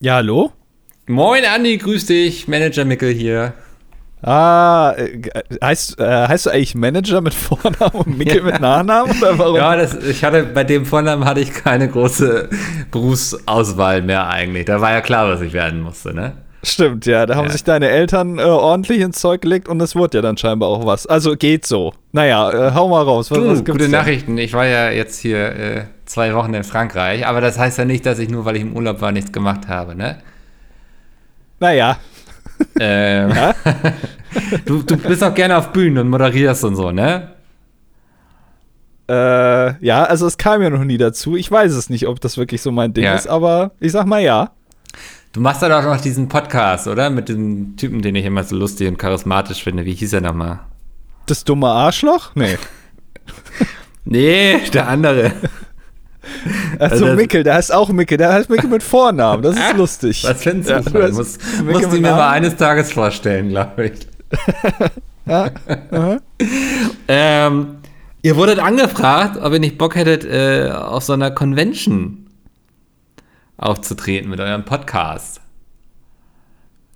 Ja, hallo? Moin Andi, grüß dich. Manager Mickel hier. Ah, äh, heißt, äh, heißt du eigentlich Manager mit Vornamen und Mickel mit Nachnamen? Oder warum? Ja, das, ich hatte bei dem Vornamen hatte ich keine große Berufsauswahl mehr eigentlich. Da war ja klar, was ich werden musste, ne? Stimmt, ja. Da haben ja. sich deine Eltern äh, ordentlich ins Zeug gelegt und es wurde ja dann scheinbar auch was. Also geht so. Naja, äh, hau mal raus. Was, du, was gute denn? Nachrichten. Ich war ja jetzt hier äh, zwei Wochen in Frankreich, aber das heißt ja nicht, dass ich nur, weil ich im Urlaub war, nichts gemacht habe, ne? Naja. Ähm, ja? du, du bist auch gerne auf Bühnen und moderierst und so, ne? Äh, ja, also es kam ja noch nie dazu. Ich weiß es nicht, ob das wirklich so mein Ding ja. ist, aber ich sag mal ja. Du machst ja doch noch diesen Podcast, oder? Mit dem Typen, den ich immer so lustig und charismatisch finde. Wie hieß er nochmal? Das dumme Arschloch? Nee. nee, der andere. Also, also Mickel, der heißt auch Mickel, der heißt Mickel mit Vornamen, das ist lustig. Was findest du? Ja, du musst, musst du mir mal eines Tages vorstellen, glaube ich. ja. ähm, ihr wurdet angefragt, ob ihr nicht Bock hättet, äh, auf so einer Convention aufzutreten mit eurem Podcast.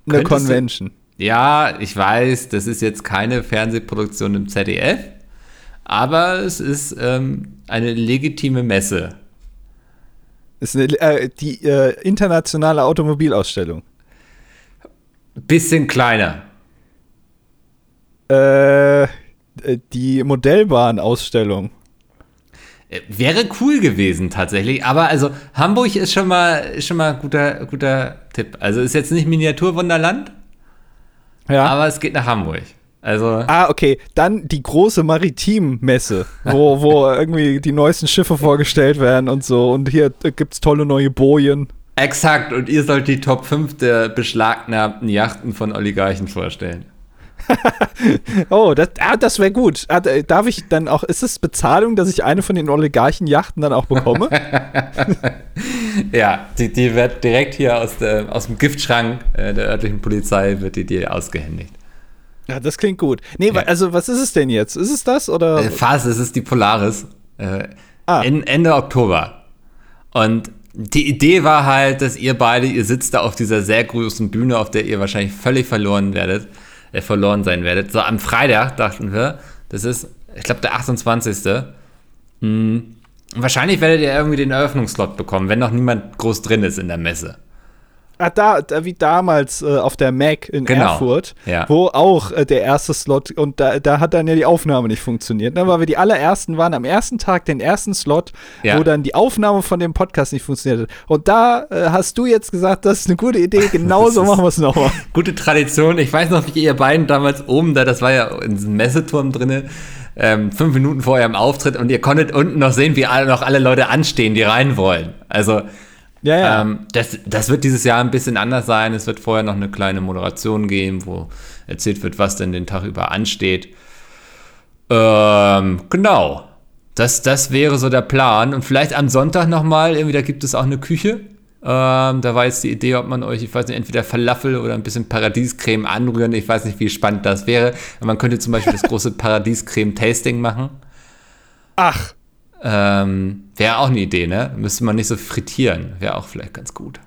Eine Könntest Convention. Du, ja, ich weiß, das ist jetzt keine Fernsehproduktion im ZDF, aber es ist ähm, eine legitime Messe. Ist eine, äh, die äh, internationale Automobilausstellung. Bisschen kleiner. Äh, die Modellbahnausstellung. Äh, wäre cool gewesen tatsächlich, aber also Hamburg ist schon mal ist schon mal guter guter Tipp. Also ist jetzt nicht Miniaturwunderland, ja. aber es geht nach Hamburg. Also ah, okay. Dann die große Maritimmesse, wo, wo irgendwie die neuesten Schiffe vorgestellt werden und so. Und hier gibt es tolle neue Bojen. Exakt. Und ihr sollt die Top 5 der beschlagnahmten Yachten von Oligarchen vorstellen. oh, das, ah, das wäre gut. Ah, darf ich dann auch, ist es Bezahlung, dass ich eine von den Oligarchen-Yachten dann auch bekomme? ja, die, die wird direkt hier aus, der, aus dem Giftschrank äh, der örtlichen Polizei wird die dir ausgehändigt. Ja, das klingt gut. Nee, ja. also was ist es denn jetzt? Ist es das oder? Äh, fast, es ist die Polaris. Äh, ah. in, Ende Oktober. Und die Idee war halt, dass ihr beide, ihr sitzt da auf dieser sehr großen Bühne, auf der ihr wahrscheinlich völlig verloren werdet äh, verloren sein werdet. So, am Freitag dachten wir, das ist, ich glaube, der 28. Hm, wahrscheinlich werdet ihr irgendwie den Eröffnungslot bekommen, wenn noch niemand groß drin ist in der Messe. Ah, da, da wie damals äh, auf der Mac in genau. Erfurt, ja. wo auch äh, der erste Slot und da, da hat dann ja die Aufnahme nicht funktioniert, ne? weil wir die allerersten waren am ersten Tag den ersten Slot, ja. wo dann die Aufnahme von dem Podcast nicht funktioniert hat. Und da äh, hast du jetzt gesagt, das ist eine gute Idee, genauso machen wir es nochmal. Gute Tradition. Ich weiß noch, wie ihr beiden damals oben da, das war ja in diesem Messeturm drinne. Ähm, fünf Minuten vor eurem Auftritt und ihr konntet unten noch sehen, wie alle, noch alle Leute anstehen, die rein wollen. Also ja, ja. Ähm, das, das wird dieses Jahr ein bisschen anders sein. Es wird vorher noch eine kleine Moderation geben, wo erzählt wird, was denn den Tag über ansteht. Ähm, genau. Das, das wäre so der Plan. Und vielleicht am Sonntag nochmal, irgendwie, da gibt es auch eine Küche. Ähm, da war jetzt die Idee, ob man euch, ich weiß nicht, entweder Falafel oder ein bisschen Paradiescreme anrühren. Ich weiß nicht, wie spannend das wäre. Man könnte zum Beispiel das große Paradiescreme-Tasting machen. Ach. Ähm, Wäre auch eine Idee, ne? Müsste man nicht so frittieren. Wäre auch vielleicht ganz gut.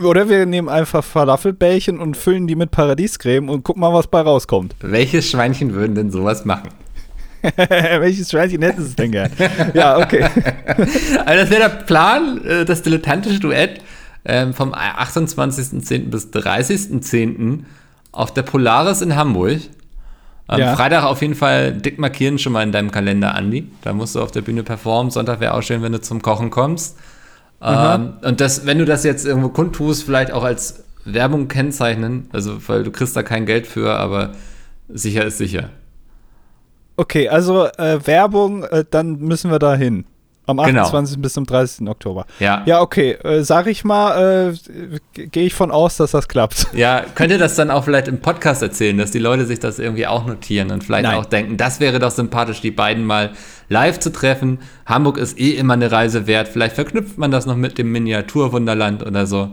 Oder wir nehmen einfach Falafelbällchen und füllen die mit Paradiescreme und gucken mal, was bei rauskommt. Welches Schweinchen würden denn sowas machen? Welches Schweinchen hätten sie denn gern? ja, okay. also das wäre der Plan, äh, das dilettantische Duett ähm, vom 28.10. bis 30.10. auf der Polaris in Hamburg. Am ja. Freitag auf jeden Fall dick markieren schon mal in deinem Kalender, Andi. Da musst du auf der Bühne performen. Sonntag wäre auch schön, wenn du zum Kochen kommst. Ähm, und das, wenn du das jetzt irgendwo kundtust, vielleicht auch als Werbung kennzeichnen. Also, weil du kriegst da kein Geld für, aber sicher ist sicher. Okay, also äh, Werbung, äh, dann müssen wir da hin. Am 28. Genau. bis zum 30. Oktober. Ja. Ja, okay. Äh, sag ich mal, äh, gehe ich von aus, dass das klappt. Ja, könnt ihr das dann auch vielleicht im Podcast erzählen, dass die Leute sich das irgendwie auch notieren und vielleicht Nein. auch denken, das wäre doch sympathisch, die beiden mal live zu treffen. Hamburg ist eh immer eine Reise wert. Vielleicht verknüpft man das noch mit dem Miniaturwunderland oder so.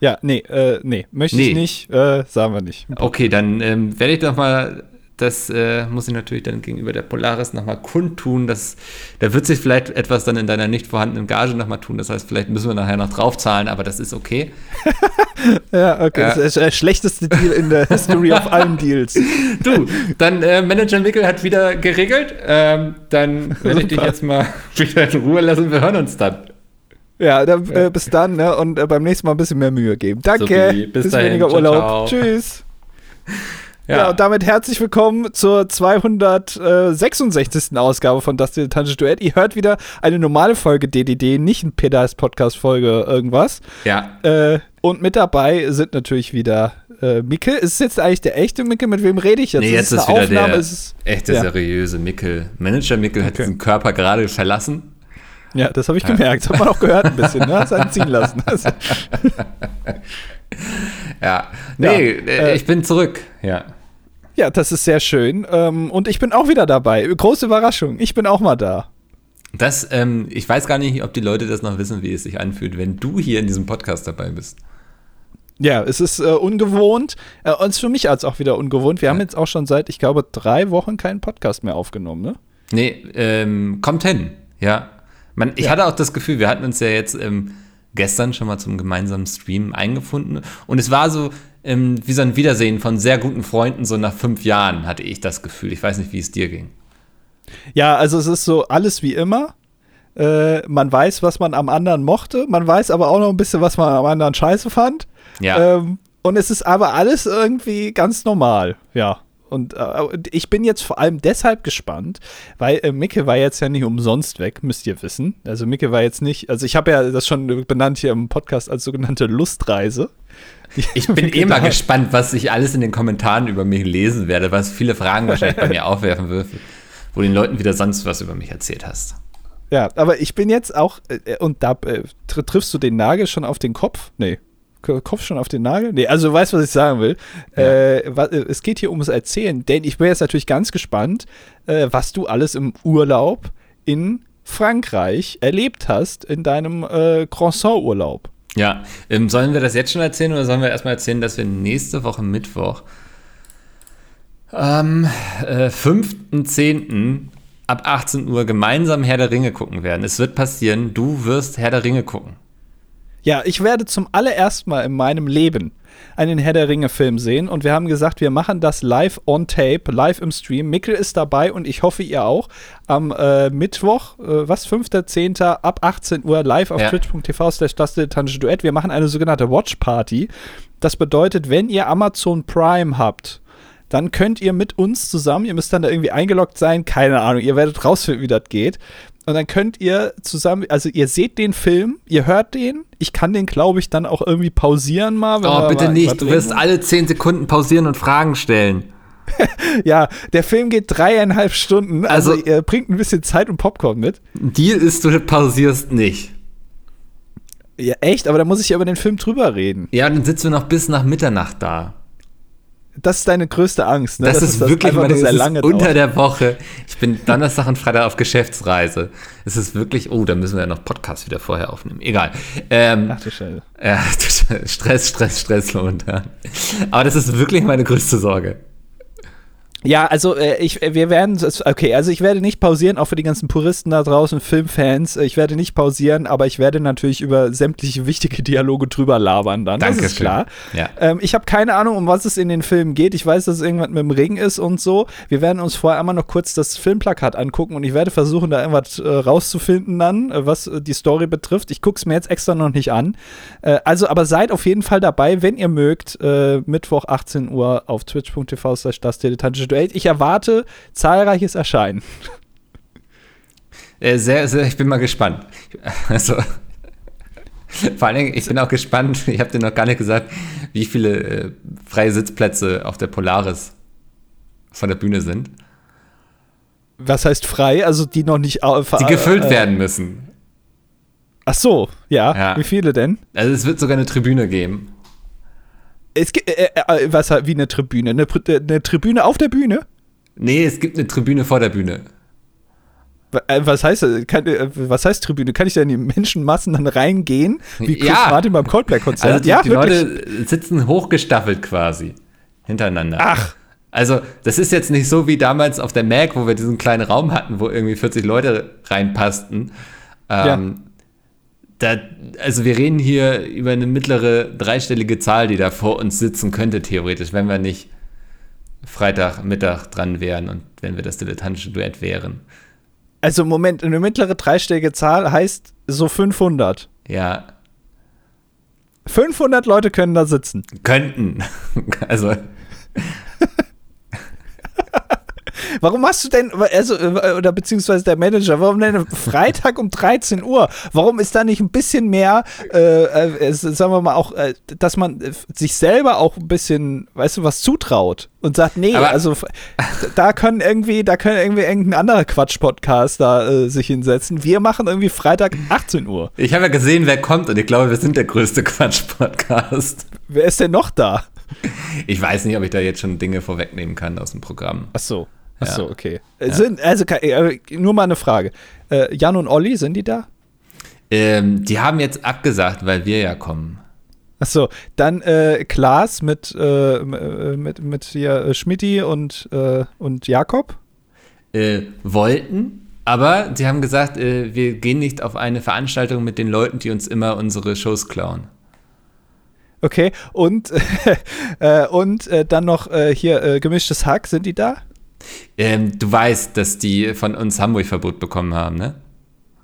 Ja, nee, äh, nee, möchte nee. ich nicht, äh, sagen wir nicht. Okay, dann ähm, werde ich doch mal das äh, muss ich natürlich dann gegenüber der Polaris nochmal kundtun. Das, da wird sich vielleicht etwas dann in deiner nicht vorhandenen Gage nochmal tun. Das heißt, vielleicht müssen wir nachher noch draufzahlen, aber das ist okay. ja, okay. Ja. Das ist der schlechteste Deal in der History of allen Deals. Du, dann äh, Manager Mickel hat wieder geregelt. Ähm, dann werde ich dich jetzt mal wieder in Ruhe lassen. Wir hören uns dann. Ja, dann, äh, bis dann ne? und äh, beim nächsten Mal ein bisschen mehr Mühe geben. Danke. So bis, bis dahin. weniger Urlaub. Ciao, ciao. Tschüss. Ja. ja. und damit herzlich willkommen zur 266. Ausgabe von Das Dilettantische Duett. Ihr hört wieder eine normale Folge DDD, nicht ein Pedals-Podcast-Folge irgendwas. Ja. Äh, und mit dabei sind natürlich wieder äh, Micke. Ist es jetzt eigentlich der echte Micke? Mit wem rede ich jetzt? Nee, jetzt ist, ist wieder Aufnahme, der ist, echte, ja. seriöse Mickel. Manager Mickel okay. hat diesen Körper gerade verlassen. Ja, das habe ich gemerkt. Das hat man auch gehört ein bisschen. Ne? Hat es ziehen lassen. ja. Nee, ja, äh, ich bin zurück. Ja. Ja, das ist sehr schön. Ähm, und ich bin auch wieder dabei. Große Überraschung. Ich bin auch mal da. Das, ähm, ich weiß gar nicht, ob die Leute das noch wissen, wie es sich anfühlt, wenn du hier in diesem Podcast dabei bist. Ja, es ist äh, ungewohnt. Äh, und für mich als auch wieder ungewohnt. Wir ja. haben jetzt auch schon seit, ich glaube, drei Wochen keinen Podcast mehr aufgenommen, ne? Nee, ähm, kommt hin. Ja. Man, ich ja. hatte auch das Gefühl, wir hatten uns ja jetzt ähm, gestern schon mal zum gemeinsamen Stream eingefunden. Und es war so, ähm, wie so ein Wiedersehen von sehr guten Freunden, so nach fünf Jahren hatte ich das Gefühl. Ich weiß nicht, wie es dir ging. Ja, also es ist so alles wie immer. Äh, man weiß, was man am anderen mochte. Man weiß aber auch noch ein bisschen, was man am anderen scheiße fand. Ja. Ähm, und es ist aber alles irgendwie ganz normal. Ja. Und äh, ich bin jetzt vor allem deshalb gespannt, weil äh, Micke war jetzt ja nicht umsonst weg, müsst ihr wissen. Also Micke war jetzt nicht, also ich habe ja das schon benannt hier im Podcast als sogenannte Lustreise. Ich bin eh mal gespannt, was ich alles in den Kommentaren über mich lesen werde, was viele Fragen wahrscheinlich bei mir aufwerfen wird, wo den Leuten wieder sonst was über mich erzählt hast. Ja, aber ich bin jetzt auch, äh, und da äh, triffst du den Nagel schon auf den Kopf? Nee. Kopf schon auf den Nagel? Nee, also du weißt, was ich sagen will. Ja. Äh, es geht hier ums Erzählen, denn ich bin jetzt natürlich ganz gespannt, äh, was du alles im Urlaub in Frankreich erlebt hast, in deinem äh, Croissant-Urlaub. Ja, ähm, sollen wir das jetzt schon erzählen oder sollen wir erstmal erzählen, dass wir nächste Woche Mittwoch am äh, 5.10. ab 18 Uhr gemeinsam Herr der Ringe gucken werden? Es wird passieren, du wirst Herr der Ringe gucken. Ja, ich werde zum allerersten Mal in meinem Leben einen Herr der Ringe-Film sehen und wir haben gesagt, wir machen das live on tape, live im Stream. Mickel ist dabei und ich hoffe, ihr auch. Am äh, Mittwoch, äh, was, 5.10. ab 18 Uhr live auf ja. twitch.tv slash das Duett. Wir machen eine sogenannte Watch Party. Das bedeutet, wenn ihr Amazon Prime habt, dann könnt ihr mit uns zusammen, ihr müsst dann da irgendwie eingeloggt sein, keine Ahnung, ihr werdet rausfinden, wie das geht. Und dann könnt ihr zusammen, also ihr seht den Film, ihr hört den. Ich kann den, glaube ich, dann auch irgendwie pausieren mal. oh, bitte mal nicht. Du wirst alle zehn Sekunden pausieren und Fragen stellen. ja, der Film geht dreieinhalb Stunden. Also, also er bringt ein bisschen Zeit und Popcorn mit. Deal ist, du pausierst nicht. Ja, echt? Aber da muss ich ja über den Film drüber reden. Ja, dann sitzen wir noch bis nach Mitternacht da das ist deine größte Angst. Ne? Das, das ist das wirklich meine, sehr lange unter der Woche. Ich bin Donnerstag und Freitag auf Geschäftsreise. Es ist wirklich, oh, da müssen wir ja noch Podcast wieder vorher aufnehmen. Egal. Ähm, Ach du Scheiße. Ja, Stress, Stress, Stress momentan. Aber das ist wirklich meine größte Sorge. Ja, also äh, ich, äh, wir werden, okay, also ich werde nicht pausieren, auch für die ganzen Puristen da draußen, Filmfans. Äh, ich werde nicht pausieren, aber ich werde natürlich über sämtliche wichtige Dialoge drüber labern dann. Dankeschön. Das ist klar. Ja. Ähm, ich habe keine Ahnung, um was es in den Filmen geht. Ich weiß, dass es irgendwas mit dem Ring ist und so. Wir werden uns vorher einmal noch kurz das Filmplakat angucken und ich werde versuchen, da irgendwas äh, rauszufinden dann, äh, was die Story betrifft. Ich gucke es mir jetzt extra noch nicht an. Also, aber seid auf jeden Fall dabei, wenn ihr mögt, Mittwoch 18 Uhr auf twitch.tv slash das dilettantische Welt. Ich erwarte zahlreiches Erscheinen. Äh, sehr, sehr, ich bin mal gespannt. Also, vor allen Dingen, ich bin auch gespannt, ich habe dir noch gar nicht gesagt, wie viele äh, freie Sitzplätze auf der Polaris von der Bühne sind. Was heißt frei? Also die noch nicht Die gefüllt äh, werden müssen. Ach so, ja. ja. Wie viele denn? Also es wird sogar eine Tribüne geben. Es gibt, äh, äh, äh, was wie eine Tribüne? Eine, eine, Tribüne auf der Bühne? Nee, es gibt eine Tribüne vor der Bühne. Äh, was heißt, kann, was heißt Tribüne? Kann ich da in die Menschenmassen dann reingehen? Wie Chris ja. Martin beim Coldplay-Konzert? Also die, ja, die Leute sitzen hochgestaffelt quasi hintereinander. Ach, Also, das ist jetzt nicht so wie damals auf der Mac, wo wir diesen kleinen Raum hatten, wo irgendwie 40 Leute reinpassten. Ähm, ja. Da, also wir reden hier über eine mittlere dreistellige Zahl, die da vor uns sitzen könnte, theoretisch, wenn wir nicht Freitagmittag dran wären und wenn wir das dilettantische Duett wären. Also Moment, eine mittlere dreistellige Zahl heißt so 500. Ja. 500 Leute können da sitzen. Könnten. Also Warum machst du denn, also, oder beziehungsweise der Manager, warum denn Freitag um 13 Uhr? Warum ist da nicht ein bisschen mehr, äh, äh, sagen wir mal auch, äh, dass man sich selber auch ein bisschen, weißt du, was zutraut und sagt, nee, Aber also da können irgendwie, da können irgendwie irgendein anderer Quatsch-Podcast da äh, sich hinsetzen. Wir machen irgendwie Freitag 18 Uhr. Ich habe ja gesehen, wer kommt und ich glaube, wir sind der größte Quatsch-Podcast. Wer ist denn noch da? Ich weiß nicht, ob ich da jetzt schon Dinge vorwegnehmen kann aus dem Programm. Ach so. Ach so, okay. Ja. Sind, also äh, nur mal eine Frage. Äh, Jan und Olli, sind die da? Ähm, die haben jetzt abgesagt, weil wir ja kommen. Ach so, dann äh, Klaas mit, äh, äh mit, mit hier, äh, Schmidti und, äh, und Jakob? wollten, aber sie haben gesagt, wir gehen nicht auf eine Veranstaltung mit den Leuten, die uns immer unsere Shows klauen. Okay, und, und dann noch hier gemischtes Hack, sind die da? Ähm, du weißt, dass die von uns Hamburg-Verbot bekommen haben, ne?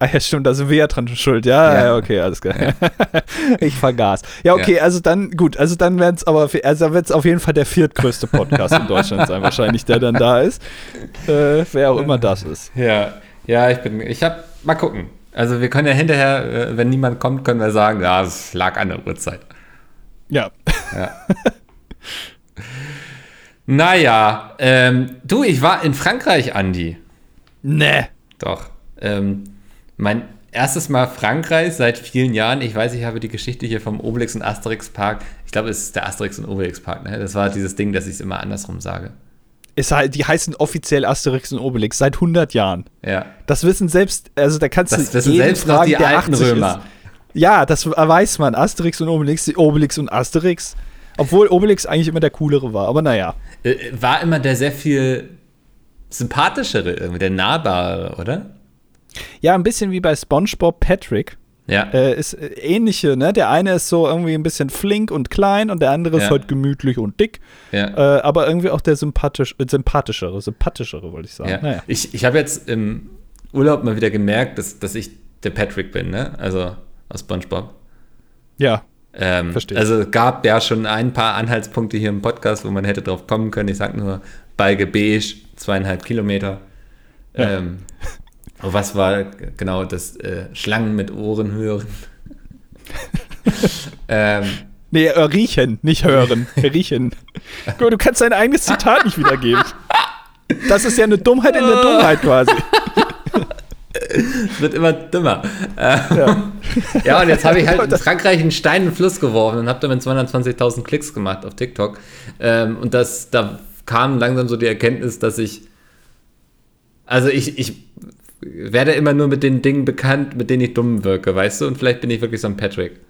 Ah ja, stimmt, da sind wir ja dran schuld. Ja, ja. okay, alles klar. Ja. ich vergaß. Ja, okay, ja. also dann, gut, also dann werden es aber, also wird es auf jeden Fall der viertgrößte Podcast in Deutschland sein, wahrscheinlich, der dann da ist. Äh, wer auch immer das ist. Ja, ja, ich bin, ich hab, mal gucken. Also wir können ja hinterher, äh, wenn niemand kommt, können wir sagen, ja, es lag an der Uhrzeit. Ja. Ja. Naja, ähm, du, ich war in Frankreich, Andi. Nee. Doch. Ähm, mein erstes Mal Frankreich seit vielen Jahren. Ich weiß, ich habe die Geschichte hier vom Obelix und Asterix Park. Ich glaube, es ist der Asterix und Obelix Park. Ne? Das war dieses Ding, dass ich es immer andersrum sage. Es, die heißen offiziell Asterix und Obelix seit 100 Jahren. Ja. Das wissen selbst, also da kannst das du wissen selbst fragen, die alten Römer. Ist. Ja, das weiß man. Asterix und Obelix, Obelix und Asterix. Obwohl Obelix eigentlich immer der coolere war, aber naja. Äh, war immer der sehr viel sympathischere, irgendwie, der nahbare, oder? Ja, ein bisschen wie bei SpongeBob Patrick. Ja. Äh, ist äh, ähnliche, ne? Der eine ist so irgendwie ein bisschen flink und klein und der andere ja. ist halt gemütlich und dick. Ja. Äh, aber irgendwie auch der sympathisch, äh, sympathischere, sympathischere, wollte ich sagen. Ja. Naja. Ich, ich habe jetzt im Urlaub mal wieder gemerkt, dass, dass ich der Patrick bin, ne? Also aus SpongeBob. Ja. Ähm, Verstehe. Also gab ja schon ein paar Anhaltspunkte hier im Podcast, wo man hätte drauf kommen können. Ich sag nur Balge Beige, zweieinhalb Kilometer. Ja. Ähm, was war genau das äh, Schlangen mit Ohren hören? ähm, nee, äh, riechen, nicht hören. riechen. Guck du kannst dein eigenes Zitat nicht wiedergeben. Das ist ja eine Dummheit in der Dummheit quasi es wird immer dümmer. Ja, ja und jetzt habe ich halt in Frankreich einen Stein in den Fluss geworfen und habe damit 220.000 Klicks gemacht auf TikTok. Ähm, und das, da kam langsam so die Erkenntnis, dass ich, also ich, ich werde immer nur mit den Dingen bekannt, mit denen ich dumm wirke, weißt du? Und vielleicht bin ich wirklich so ein Patrick.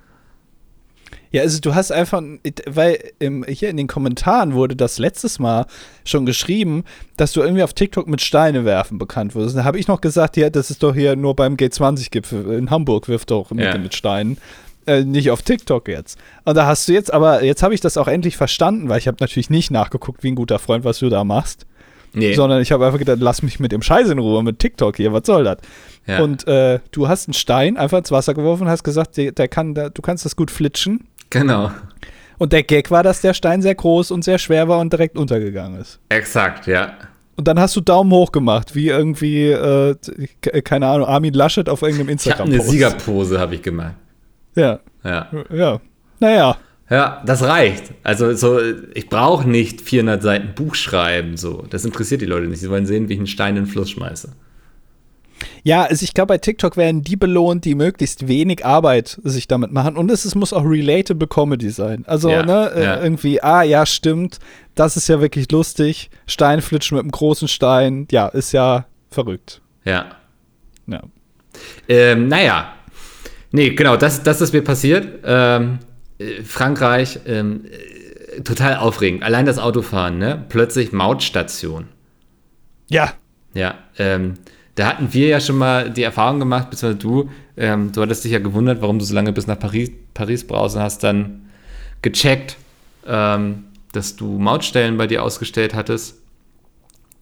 Ja, also du hast einfach, weil im, hier in den Kommentaren wurde das letztes Mal schon geschrieben, dass du irgendwie auf TikTok mit Steine werfen bekannt wurdest. Da habe ich noch gesagt, ja, das ist doch hier nur beim G20-Gipfel in Hamburg, wirft doch mit, ja. mit Steinen. Äh, nicht auf TikTok jetzt. Und da hast du jetzt, aber jetzt habe ich das auch endlich verstanden, weil ich habe natürlich nicht nachgeguckt, wie ein guter Freund, was du da machst. Nee. Sondern ich habe einfach gedacht, lass mich mit dem Scheiß in Ruhe, mit TikTok hier, was soll das? Ja. Und äh, du hast einen Stein einfach ins Wasser geworfen und hast gesagt, der, der kann, der, du kannst das gut flitschen. Genau. Und der Gag war, dass der Stein sehr groß und sehr schwer war und direkt untergegangen ist. Exakt, ja. Und dann hast du Daumen hoch gemacht, wie irgendwie, äh, keine Ahnung, Armin Laschet auf irgendeinem Instagram-Post. Eine Siegerpose habe ich gemacht. Ja. Ja. Ja. Naja. Ja, das reicht. Also so, ich brauche nicht 400 Seiten Buch schreiben. So, das interessiert die Leute nicht. Sie wollen sehen, wie ich einen Stein in den Fluss schmeiße. Ja, also ich glaube, bei TikTok werden die belohnt, die möglichst wenig Arbeit sich damit machen. Und es, es muss auch relatable Comedy sein. Also, ja, ne, äh, ja. irgendwie, ah, ja, stimmt, das ist ja wirklich lustig. Steinflitschen mit einem großen Stein, ja, ist ja verrückt. Ja. Ja. Ähm, naja. Nee, genau, das, das ist mir passiert. Ähm, äh, Frankreich, ähm, total aufregend. Allein das Autofahren, ne? Plötzlich Mautstation. Ja. Ja, ähm, da hatten wir ja schon mal die Erfahrung gemacht, beziehungsweise du, ähm, du hattest dich ja gewundert, warum du so lange bis nach Paris, Paris brauchst und hast dann gecheckt, ähm, dass du Mautstellen bei dir ausgestellt hattest.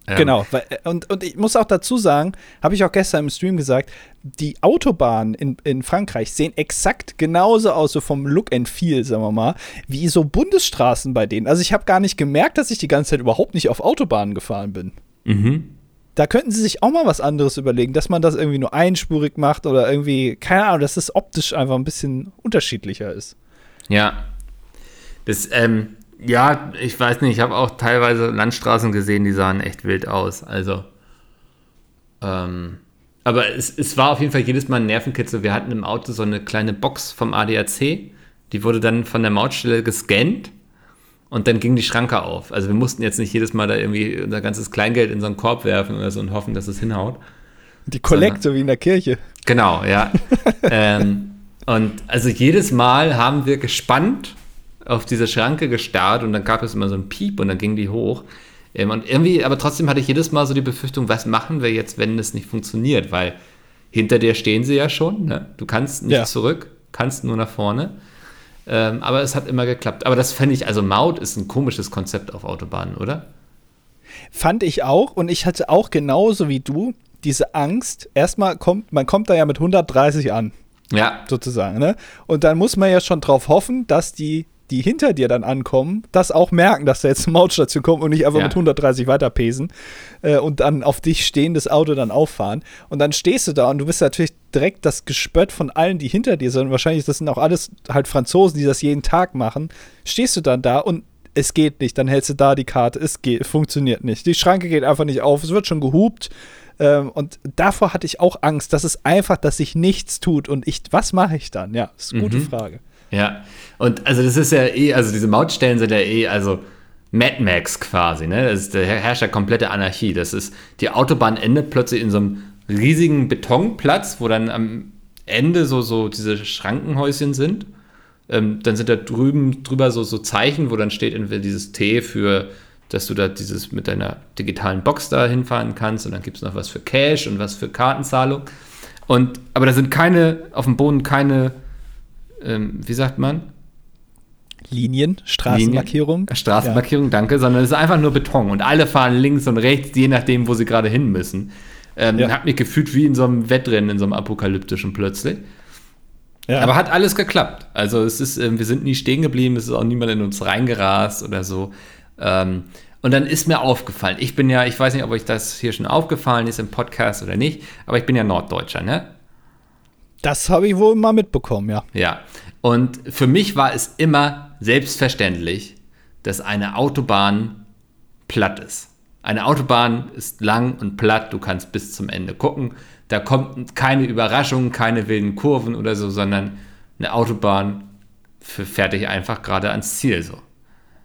Ähm, genau, und, und ich muss auch dazu sagen, habe ich auch gestern im Stream gesagt, die Autobahnen in, in Frankreich sehen exakt genauso aus, so vom Look and Feel, sagen wir mal, wie so Bundesstraßen bei denen. Also ich habe gar nicht gemerkt, dass ich die ganze Zeit überhaupt nicht auf Autobahnen gefahren bin. Mhm da könnten sie sich auch mal was anderes überlegen, dass man das irgendwie nur einspurig macht oder irgendwie, keine Ahnung, dass es optisch einfach ein bisschen unterschiedlicher ist. Ja. Das, ähm, ja, ich weiß nicht, ich habe auch teilweise Landstraßen gesehen, die sahen echt wild aus. Also, ähm, aber es, es war auf jeden Fall jedes Mal ein Nervenkitzel. Wir hatten im Auto so eine kleine Box vom ADAC, die wurde dann von der Mautstelle gescannt und dann ging die Schranke auf. Also wir mussten jetzt nicht jedes Mal da irgendwie unser ganzes Kleingeld in so einen Korb werfen oder so und hoffen, dass es hinhaut. Die Kollekte wie in der Kirche. Genau, ja. ähm, und also jedes Mal haben wir gespannt auf diese Schranke gestarrt und dann gab es immer so ein Piep und dann ging die hoch. Ähm, und irgendwie, aber trotzdem hatte ich jedes Mal so die Befürchtung, was machen wir jetzt, wenn das nicht funktioniert? Weil hinter dir stehen sie ja schon. Ne? Du kannst nicht ja. zurück, kannst nur nach vorne. Ähm, aber es hat immer geklappt. Aber das fände ich, also Maut ist ein komisches Konzept auf Autobahnen, oder? Fand ich auch und ich hatte auch genauso wie du diese Angst. Erstmal kommt, man kommt da ja mit 130 an. Ja. Sozusagen, ne? Und dann muss man ja schon drauf hoffen, dass die die hinter dir dann ankommen, das auch merken, dass da jetzt eine Mautstation kommt und nicht einfach ja. mit 130 weiterpesen äh, und dann auf dich stehendes Auto dann auffahren. Und dann stehst du da und du bist natürlich direkt das Gespött von allen, die hinter dir sind. Wahrscheinlich, das sind auch alles halt Franzosen, die das jeden Tag machen. Stehst du dann da und es geht nicht. Dann hältst du da die Karte. Es geht, funktioniert nicht. Die Schranke geht einfach nicht auf. Es wird schon gehupt. Ähm, und davor hatte ich auch Angst, dass es einfach, dass sich nichts tut. Und ich, was mache ich dann? Ja, ist eine gute mhm. Frage. Ja, und also das ist ja eh, also diese Mautstellen sind ja eh, also Mad Max quasi, ne? Das ist, da herrscht ja komplette Anarchie. Das ist, die Autobahn endet plötzlich in so einem riesigen Betonplatz, wo dann am Ende so, so diese Schrankenhäuschen sind. Ähm, dann sind da drüben drüber so, so Zeichen, wo dann steht entweder dieses T für, dass du da dieses mit deiner digitalen Box da hinfahren kannst und dann gibt es noch was für Cash und was für Kartenzahlung. Und, aber da sind keine, auf dem Boden keine ähm, wie sagt man? Linien, Straßenmarkierung. Linien, Straßenmarkierung, ja. danke, sondern es ist einfach nur Beton und alle fahren links und rechts, je nachdem, wo sie gerade hin müssen. Ähm, ja. Hab mich gefühlt wie in so einem Wettrennen, in so einem apokalyptischen plötzlich. Ja. Aber hat alles geklappt. Also es ist, äh, wir sind nie stehen geblieben, es ist auch niemand in uns reingerast oder so. Ähm, und dann ist mir aufgefallen, ich bin ja, ich weiß nicht, ob euch das hier schon aufgefallen ist im Podcast oder nicht, aber ich bin ja Norddeutscher, ne? Das habe ich wohl mal mitbekommen, ja. Ja. Und für mich war es immer selbstverständlich, dass eine Autobahn platt ist. Eine Autobahn ist lang und platt, du kannst bis zum Ende gucken. Da kommt keine Überraschung, keine wilden Kurven oder so, sondern eine Autobahn fährt dich einfach gerade ans Ziel so.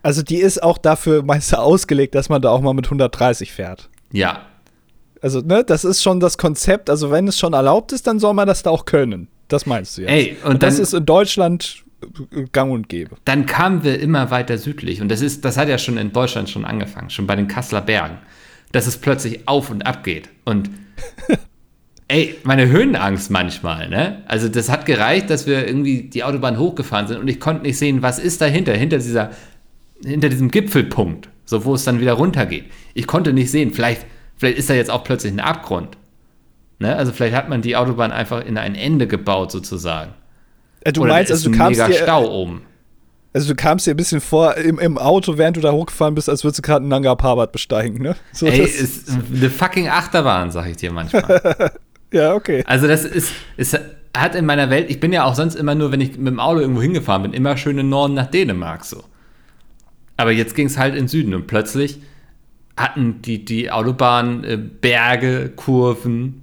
Also die ist auch dafür meist ausgelegt, dass man da auch mal mit 130 fährt. Ja, also, ne, das ist schon das Konzept. Also, wenn es schon erlaubt ist, dann soll man das da auch können. Das meinst du jetzt. Ey, und, und das ist in Deutschland äh, gang und gäbe. Dann kamen wir immer weiter südlich. Und das ist, das hat ja schon in Deutschland schon angefangen, schon bei den Kasseler Bergen. Dass es plötzlich auf und ab geht. Und ey, meine Höhenangst manchmal, ne? Also, das hat gereicht, dass wir irgendwie die Autobahn hochgefahren sind und ich konnte nicht sehen, was ist dahinter, hinter dieser, hinter diesem Gipfelpunkt, so wo es dann wieder runtergeht. Ich konnte nicht sehen, vielleicht Vielleicht ist da jetzt auch plötzlich ein Abgrund. Ne? Also vielleicht hat man die Autobahn einfach in ein Ende gebaut sozusagen. Äh, du Oder meinst, also du kamst mega dir, Stau oben. Also du kamst dir ein bisschen vor im, im Auto, während du da hochgefahren bist, als würdest du gerade einen Nanga Parbat besteigen, ne? So, Ey, ist eine fucking Achterbahn, sag ich dir manchmal. ja, okay. Also das ist, ist, hat in meiner Welt, ich bin ja auch sonst immer nur, wenn ich mit dem Auto irgendwo hingefahren bin, immer schön in Norden nach Dänemark so. Aber jetzt ging es halt in Süden und plötzlich hatten die, die Autobahn äh, Berge, Kurven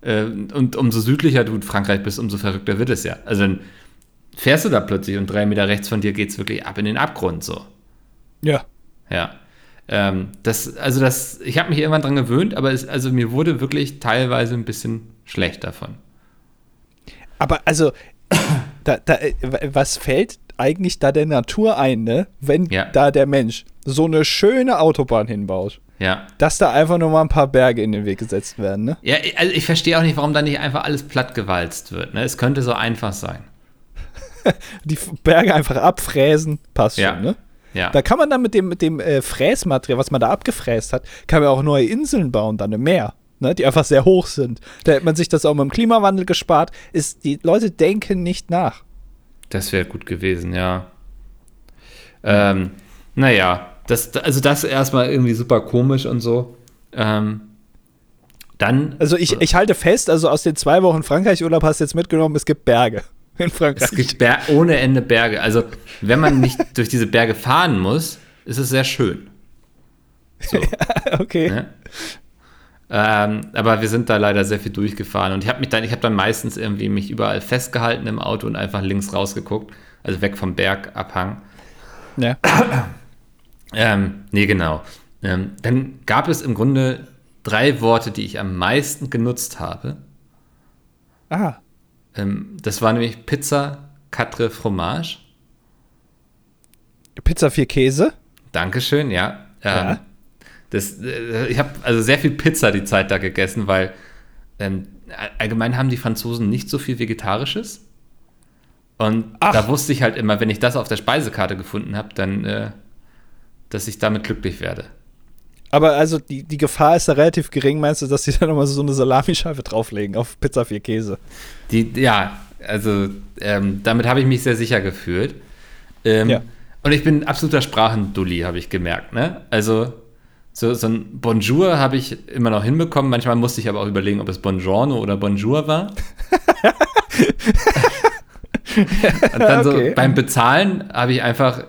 äh, und umso südlicher du in Frankreich bist, umso verrückter wird es ja. Also dann fährst du da plötzlich und drei Meter rechts von dir geht es wirklich ab in den Abgrund so. Ja. Ja. Ähm, das, also das, ich habe mich irgendwann dran gewöhnt, aber es, also mir wurde wirklich teilweise ein bisschen schlecht davon. Aber also, da, da, was fällt eigentlich da der Natur ein, ne? Wenn Ja. da der Mensch so eine schöne Autobahn hinbaut, Ja. dass da einfach nur mal ein paar Berge in den Weg gesetzt werden, ne? Ja, also ich verstehe auch nicht, warum da nicht einfach alles platt gewalzt wird. Ne? Es könnte so einfach sein. Die Berge einfach abfräsen, passt Ja. schon, ne? Ja. Da kann man dann mit dem, mit dem äh, Fräsmaterial, was man da abgefräst hat, kann man auch neue Inseln bauen, dann im Meer, ne? Die einfach sehr hoch sind. Da hätte man sich das auch mit dem Klimawandel gespart. Ist, die Leute denken nicht nach. Das wäre gut gewesen, ja. Ähm, naja, das, also das erstmal irgendwie super komisch und so. Ähm, dann, Also ich, ich halte fest, also aus den zwei Wochen Frankreich-Urlaub hast du jetzt mitgenommen, es gibt Berge in Frankreich. es gibt Ber ohne Ende Berge. Also, wenn man nicht durch diese Berge fahren muss, ist es sehr schön. So, okay. ne? ähm, aber wir sind da leider sehr viel durchgefahren und ich habe mich dann, ich habe dann meistens irgendwie mich überall festgehalten im Auto und einfach links rausgeguckt, also weg vom Bergabhang. Ja. Ähm, nee, genau. Ähm, dann gab es im Grunde drei Worte, die ich am meisten genutzt habe. Ah, Ähm, das war nämlich Pizza, Quatre Fromage. Pizza vier Käse. Dankeschön, ja. Ähm, Ja. Das, äh, ich habe also sehr viel Pizza die Zeit da gegessen, weil ähm, allgemein haben die Franzosen nicht so viel Vegetarisches. Und Ach. da wusste ich halt immer, wenn ich das auf der Speisekarte gefunden habe, dann, äh, dass ich damit glücklich werde. Aber also die, die Gefahr ist da relativ gering, meinst du, dass sie dann nochmal so eine Salamischeibe drauflegen auf Pizza vier Käse? Die, ja, also ähm, damit habe ich mich sehr sicher gefühlt. Ähm, Ja. Und ich bin ein absoluter Sprachendulli, habe ich gemerkt. Ne? Also so, so ein Bonjour habe ich immer noch hinbekommen. Manchmal musste ich aber auch überlegen, ob es Buongiorno oder Bonjour war. Und dann Okay. so beim Bezahlen habe ich einfach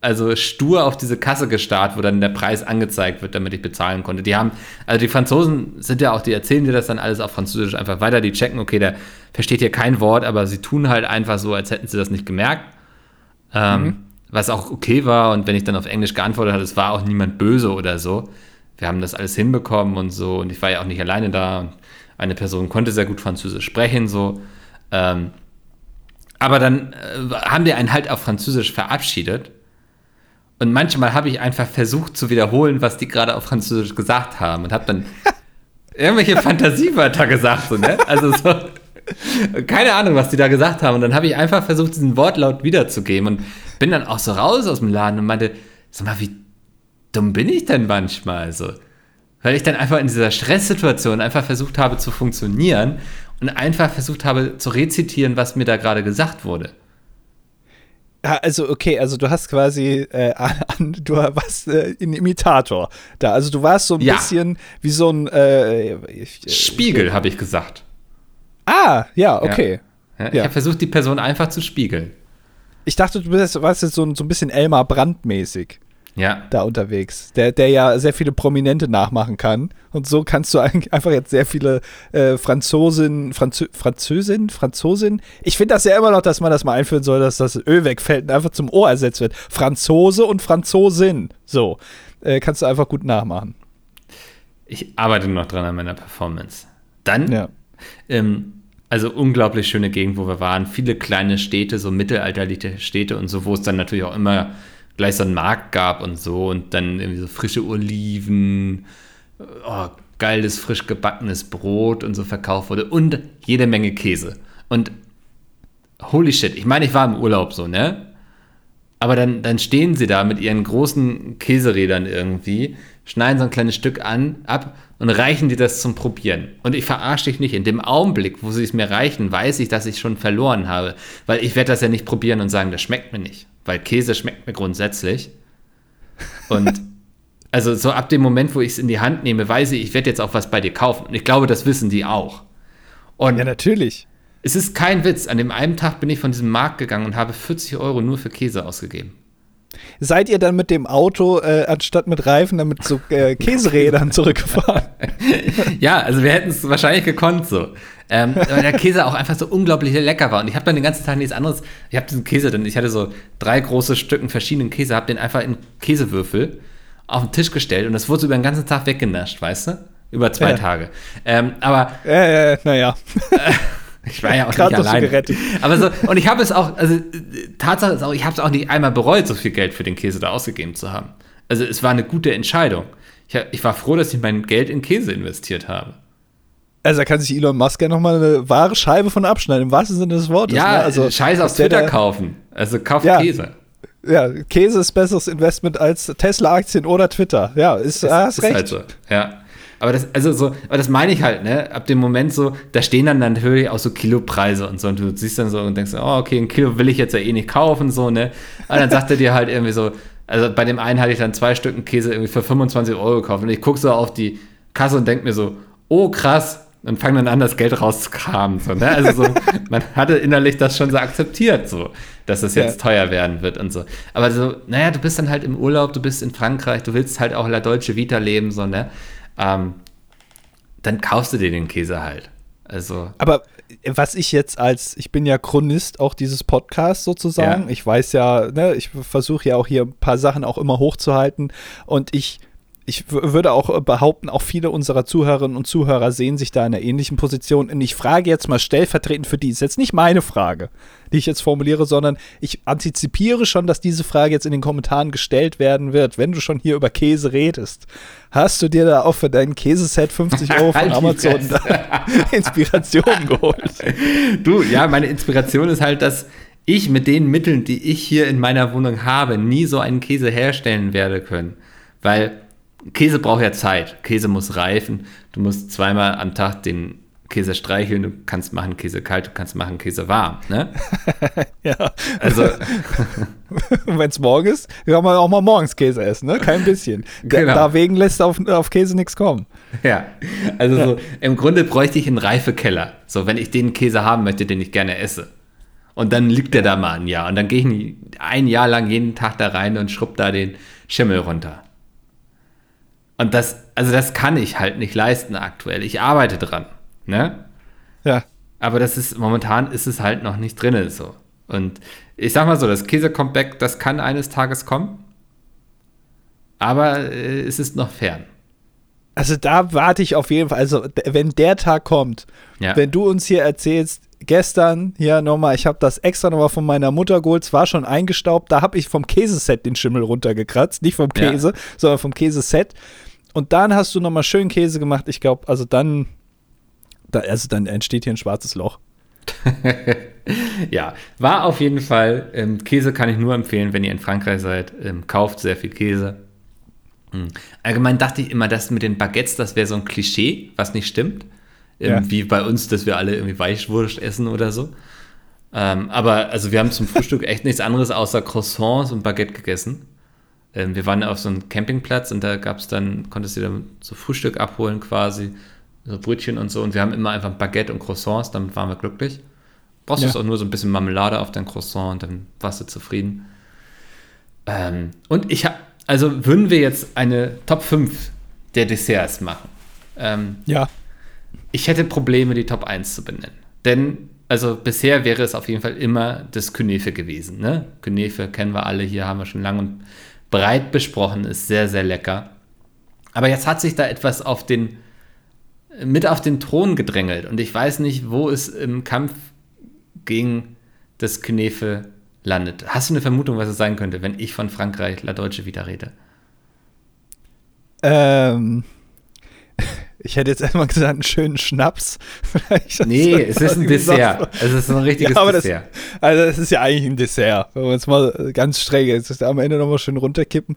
also stur auf diese Kasse gestarrt, wo dann der Preis angezeigt wird, damit ich bezahlen konnte. Die haben, also die Franzosen sind ja auch, die erzählen dir das dann alles auf Französisch einfach weiter, die checken, okay, der versteht hier kein Wort, aber sie tun halt einfach so, als hätten sie das nicht gemerkt. Ähm, Was auch okay war und wenn ich dann auf Englisch geantwortet habe, es war auch niemand böse oder so. Wir haben das alles hinbekommen und so und ich war ja auch nicht alleine da und eine Person konnte sehr gut Französisch sprechen, so. Ähm, aber dann äh, haben die einen halt auf Französisch verabschiedet. Und manchmal habe ich einfach versucht zu wiederholen, was die gerade auf Französisch gesagt haben und habe dann irgendwelche Fantasiewörter gesagt, so, ne? Also so, keine Ahnung, was die da gesagt haben. Und dann habe ich einfach versucht, diesen Wortlaut wiederzugeben und bin dann auch so raus aus dem Laden und meinte, sag mal, wie dumm bin ich denn manchmal so? Weil ich dann einfach in dieser Stresssituation einfach versucht habe zu funktionieren und einfach versucht habe zu rezitieren, was mir da gerade gesagt wurde. Also okay, also du hast quasi, äh, an, du warst äh, ein Imitator da. Also du warst so ein Ja. bisschen wie so ein äh, ich, äh, Spiegel, habe ich gesagt. Ah, ja, okay. Ja, ich Ja. habe versucht, die Person einfach zu spiegeln. Ich dachte, du bist, warst jetzt so, ein- so ein bisschen Elmar Brandt-mäßig Ja. da unterwegs, der, der ja sehr viele Prominente nachmachen kann. Und so kannst du eigentlich einfach jetzt sehr viele äh, Franzosen, Franzö Französin, Franzosin. Ich finde das ja immer noch, dass man das mal einführen soll, dass das Ö wegfällt und einfach zum O ersetzt wird. Franzose und Franzosin. So. Äh, kannst du einfach gut nachmachen. Ich arbeite noch dran an meiner Performance. Dann, Ja. ähm, also unglaublich schöne Gegend, wo wir waren. Viele kleine Städte, so mittelalterliche Städte und so, wo es dann natürlich auch immer gleich so einen Markt gab und so und dann irgendwie so frische Oliven, oh, geiles, frisch gebackenes Brot und so verkauft wurde und jede Menge Käse. Und holy shit, ich meine, ich war im Urlaub so, ne? Aber dann, dann stehen sie da mit ihren großen Käserädern irgendwie, schneiden so ein kleines Stück an, ab und reichen dir das zum Probieren. Und ich verarsche dich nicht. In dem Augenblick, wo sie es mir reichen, weiß ich, dass ich schon verloren habe. Weil ich werde das ja nicht probieren und sagen, das schmeckt mir nicht. Weil Käse schmeckt mir grundsätzlich. Und also so ab dem Moment, wo ich es in die Hand nehme, weiß ich, ich werde jetzt auch was bei dir kaufen. Und ich glaube, das wissen die auch. Und Ja, natürlich. es ist kein Witz. An dem einen Tag bin ich von diesem Markt gegangen und habe 40 Euro nur für Käse ausgegeben. Seid ihr dann mit dem Auto, äh, anstatt mit Reifen, dann mit so äh, Käserädern zurückgefahren? Ja, also wir hätten es wahrscheinlich gekonnt so. Ähm, weil der Käse auch einfach so unglaublich lecker war. Und ich habe dann den ganzen Tag nichts anderes. Ich habe diesen Käse, denn ich hatte so drei große Stücken verschiedenen Käse, habe den einfach in Käsewürfel auf den Tisch gestellt und das wurde so über den ganzen Tag weggenascht, weißt du? Über zwei Ja. Tage. Ähm, aber äh, äh, naja. Ich war ja auch nicht alleine. Aber so, und ich habe es auch, also Tatsache ist auch, ich habe es auch nicht einmal bereut, so viel Geld für den Käse da ausgegeben zu haben. Also es war eine gute Entscheidung. Ich, ich war froh, dass ich mein Geld in Käse investiert habe. Also da kann sich Elon Musk ja nochmal eine wahre Scheibe von abschneiden, im wahrsten Sinne des Wortes. Ja, ne? also Scheiß auf Twitter der, kaufen. Also kauf ja, Käse. Ja, Käse ist besseres Investment als Tesla-Aktien oder Twitter. Ja, ist, das, hast ist recht. Halt so. Ja. Aber das, also so, aber das meine ich halt, ne? Ab dem Moment so, da stehen dann natürlich auch so Kilopreise und so und du siehst dann so und denkst, oh, okay, ein Kilo will ich jetzt ja eh nicht kaufen, so, ne? Und dann sagt er dir halt irgendwie so, also bei dem einen hatte ich dann zwei Stücken Käse irgendwie für 25 Euro gekauft und ich gucke so auf die Kasse und denke mir so, oh krass, und fangen dann an, das Geld rauszukramen. So, ne? Also so, man hatte innerlich das schon so akzeptiert, so, dass es jetzt ja. teuer werden wird und so. Aber so, naja, du bist dann halt im Urlaub, du bist in Frankreich, du willst halt auch La Deutsche Vita leben, so, ne? Ähm, dann kaufst du dir den Käse halt. Also. Aber was ich jetzt als, ich bin ja Chronist auch dieses Podcasts sozusagen. Ja. Ich weiß ja, ne, ich versuche ja auch hier ein paar Sachen auch immer hochzuhalten und ich ich würde auch äh, behaupten, auch viele unserer Zuhörerinnen und Zuhörer sehen sich da in einer ähnlichen Position. Und ich frage jetzt mal stellvertretend für die, ist jetzt nicht meine Frage, die ich jetzt formuliere, sondern ich antizipiere schon, dass diese Frage jetzt in den Kommentaren gestellt werden wird, wenn du schon hier über Käse redest. Hast du dir da auch für dein Käseset 50 Euro von Amazon Inspiration geholt? Du, ja, meine Inspiration ist halt, dass ich mit den Mitteln, die ich hier in meiner Wohnung habe, nie so einen Käse herstellen werde können. Weil Käse braucht ja Zeit. Käse muss reifen. Du musst zweimal am Tag den Käse streicheln. Du kannst machen Käse kalt, du kannst machen Käse warm. Ne? ja. Also. Wenn es morgen ist, kann man auch mal morgens Käse essen, ne? Kein bisschen. Genau. Dagegen lässt auf, auf Käse nichts kommen. Ja. Also ja. So, im Grunde bräuchte ich einen Reifekeller. So, wenn ich den Käse haben möchte, den ich gerne esse. Und dann liegt der da mal ein Jahr. Und dann gehe ich ein Jahr lang jeden Tag da rein und schrubb da den Schimmel runter. Und das, also das kann ich halt nicht leisten aktuell. Ich arbeite dran, ne? Ja. Aber das ist, momentan ist es halt noch nicht drin, so. Und ich sag mal so, das Käse-Comeback, das kann eines Tages kommen. Aber äh, es ist noch fern. Also da warte ich auf jeden Fall. Also wenn der Tag kommt, ja. wenn du uns hier erzählst, gestern hier nochmal, ich habe das extra nochmal von meiner Mutter geholt, es war schon eingestaubt, da habe ich vom Käseset den Schimmel runtergekratzt, nicht vom Käse, ja. sondern vom Käseset. Und dann hast du nochmal schön Käse gemacht. Ich glaube, also dann, da, also dann entsteht hier ein schwarzes Loch. ja, war auf jeden Fall. Ähm, Käse kann ich nur empfehlen, wenn ihr in Frankreich seid. Ähm, kauft sehr viel Käse. Mhm. Allgemein dachte ich immer, dass mit den Baguettes, das wäre so ein Klischee, was nicht stimmt. Ähm, ja. Wie bei uns, dass wir alle irgendwie Weichwurst essen oder so. Ähm, aber also wir haben zum Frühstück echt nichts anderes außer Croissants und Baguette gegessen. Ähm, wir waren auf so einem Campingplatz und da gab es dann, konntest du dann so Frühstück abholen quasi, so Brötchen und so. Und wir haben immer einfach Baguette und Croissants, damit waren wir glücklich. Brauchst du ja. auch nur so ein bisschen Marmelade auf dein Croissant und dann warst du zufrieden. Ähm, und ich habe, also würden wir jetzt eine Top 5 der Desserts machen. Ähm, ja. Ich hätte Probleme, die Top 1 zu benennen. Denn, also bisher wäre es auf jeden Fall immer das Künefe gewesen. Ne? Künefe kennen wir alle, hier haben wir schon lange und breit besprochen, ist sehr, sehr lecker. Aber jetzt hat sich da etwas auf den, mit auf den Thron gedrängelt und ich weiß nicht, wo es im Kampf gegen das Knefe landet. Hast du eine Vermutung, was es sein könnte, wenn ich von Frankreich La Deutsche wieder rede? Ähm, ich hätte jetzt einmal gesagt, einen schönen Schnaps. Vielleicht nee, es ist ein Dessert. Es ist ein richtiges ja, Dessert. Das, also, es ist ja eigentlich ein Dessert. Wenn man es mal ganz streng jetzt am Ende nochmal schön runterkippen.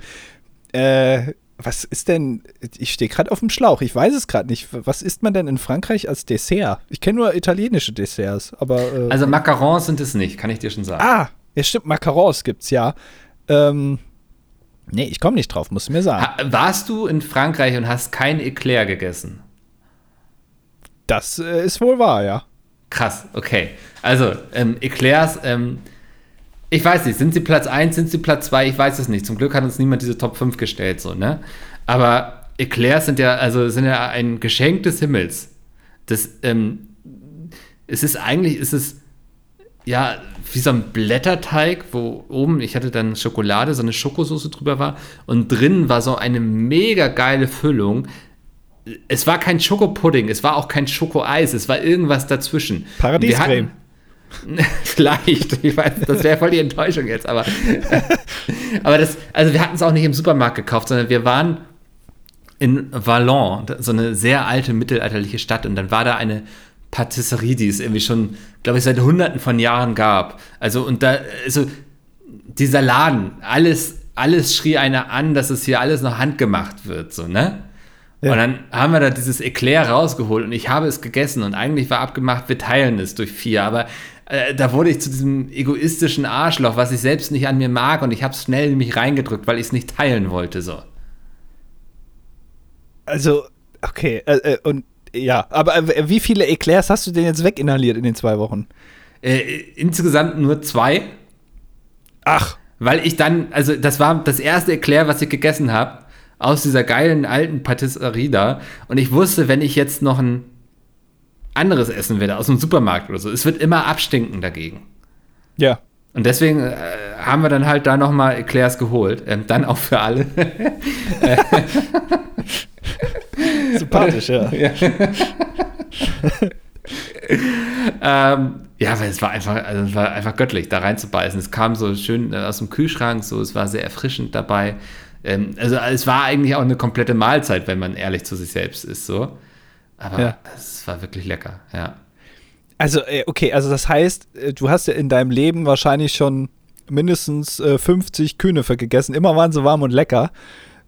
Äh, was ist denn, ich stehe gerade auf dem Schlauch, ich weiß es gerade nicht. Was isst man denn in Frankreich als Dessert? Ich kenne nur italienische Desserts, aber. Äh, also Macarons sind es nicht, kann ich dir schon sagen. Ah, ja, stimmt, Macarons gibt's ja. Ähm, Nee, ich komme nicht drauf, musst du mir sagen. Ha, warst du in Frankreich und hast kein Eclair gegessen? Das äh, ist wohl wahr, ja. Krass, okay. Also, ähm, Eclairs, ähm, ich weiß nicht, sind sie Platz 1, sind sie Platz 2? Ich weiß es nicht. Zum Glück hat uns niemand diese Top 5 gestellt, so, ne? Aber Eclairs sind ja, also sind ja ein Geschenk des Himmels. Das, ähm, es ist eigentlich, es ist ja, wie so ein Blätterteig, wo oben, ich hatte dann Schokolade, so eine Schokosauce drüber war und drin war so eine mega geile Füllung. es war kein Schokopudding, es war auch kein Schokoeis, es war irgendwas dazwischen. Paradiescreme. Vielleicht, ich weiß, das wäre voll die Enttäuschung jetzt, aber, aber das, also wir hatten es auch nicht im Supermarkt gekauft, sondern wir waren in Vallon, so eine sehr alte mittelalterliche Stadt, und dann war da eine Patisserie, die es irgendwie schon, glaube ich, seit hunderten von Jahren gab. Also, und da, also, dieser Laden, alles, alles schrie einer an, dass es hier alles noch handgemacht wird, so, ne? Ja. Und dann haben wir da dieses Eclair rausgeholt und ich habe es gegessen und eigentlich war abgemacht, wir teilen es durch vier, aber äh, da wurde ich zu diesem egoistischen Arschloch, was ich selbst nicht an mir mag und ich habe es schnell in mich reingedrückt, weil ich es nicht teilen wollte, so. Also, okay, äh, äh, und ja, aber äh, wie viele Eclairs hast du denn jetzt weginhaliert in den zwei Wochen? Äh, insgesamt nur zwei. Ach. Weil ich dann, also das war das erste Eclair, was ich gegessen habe, aus dieser geilen alten Patisserie da. Und ich wusste, wenn ich jetzt noch ein anderes essen werde, aus dem Supermarkt oder so, es wird immer abstinken dagegen. Ja. Und deswegen äh, haben wir dann halt da nochmal Eclairs geholt. Ähm, dann auch für alle. Sympathisch, ja. ja. ähm, ja, weil es war einfach, also es war einfach göttlich, da reinzubeißen. Es kam so schön äh, aus dem Kühlschrank, so, es war sehr erfrischend dabei. Ähm, also es war eigentlich auch eine komplette Mahlzeit, wenn man ehrlich zu sich selbst ist, so. Aber ja. es war wirklich lecker, ja. Also, äh, okay, also das heißt, äh, du hast ja in deinem Leben wahrscheinlich schon mindestens 50 Kühnefe gegessen. Immer waren sie warm und lecker.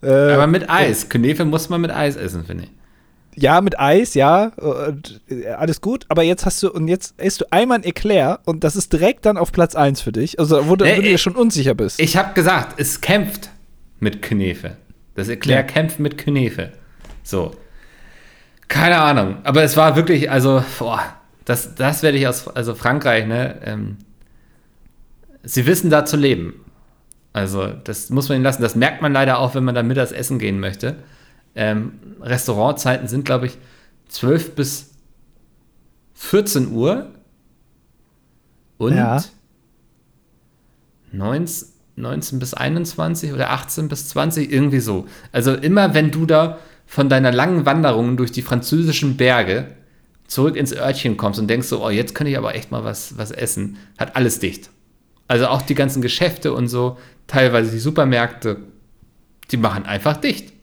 Äh, Aber mit Eis. Künefe muss man mit Eis essen, finde ich. Ja, mit Eis, ja, äh, alles gut. Aber jetzt hast du, und jetzt isst du einmal ein Eclair und das ist direkt dann auf Platz 1 für dich. Also, wo, du, nee, wo du dir schon unsicher bist. Ich habe gesagt, es kämpft mit Künefe. Das Eclair ja. kämpft mit Künefe. So. Keine Ahnung. Aber es war wirklich, also, boah, das, das werde ich aus also Frankreich, ne? Ähm, sie wissen da zu leben. Also, das muss man ihnen lassen. Das merkt man leider auch, wenn man da mittags essen gehen möchte. Ähm, Restaurantzeiten sind, glaube ich, 12 bis 14 Uhr und ja. 19, 19 bis 21 oder 18 bis 20, irgendwie so. Also immer, wenn du da von deiner langen Wanderung durch die französischen Berge zurück ins Örtchen kommst und denkst so, oh, jetzt könnte ich aber echt mal was, was essen, hat alles dicht. Also auch die ganzen Geschäfte und so, teilweise die Supermärkte, die machen einfach dicht.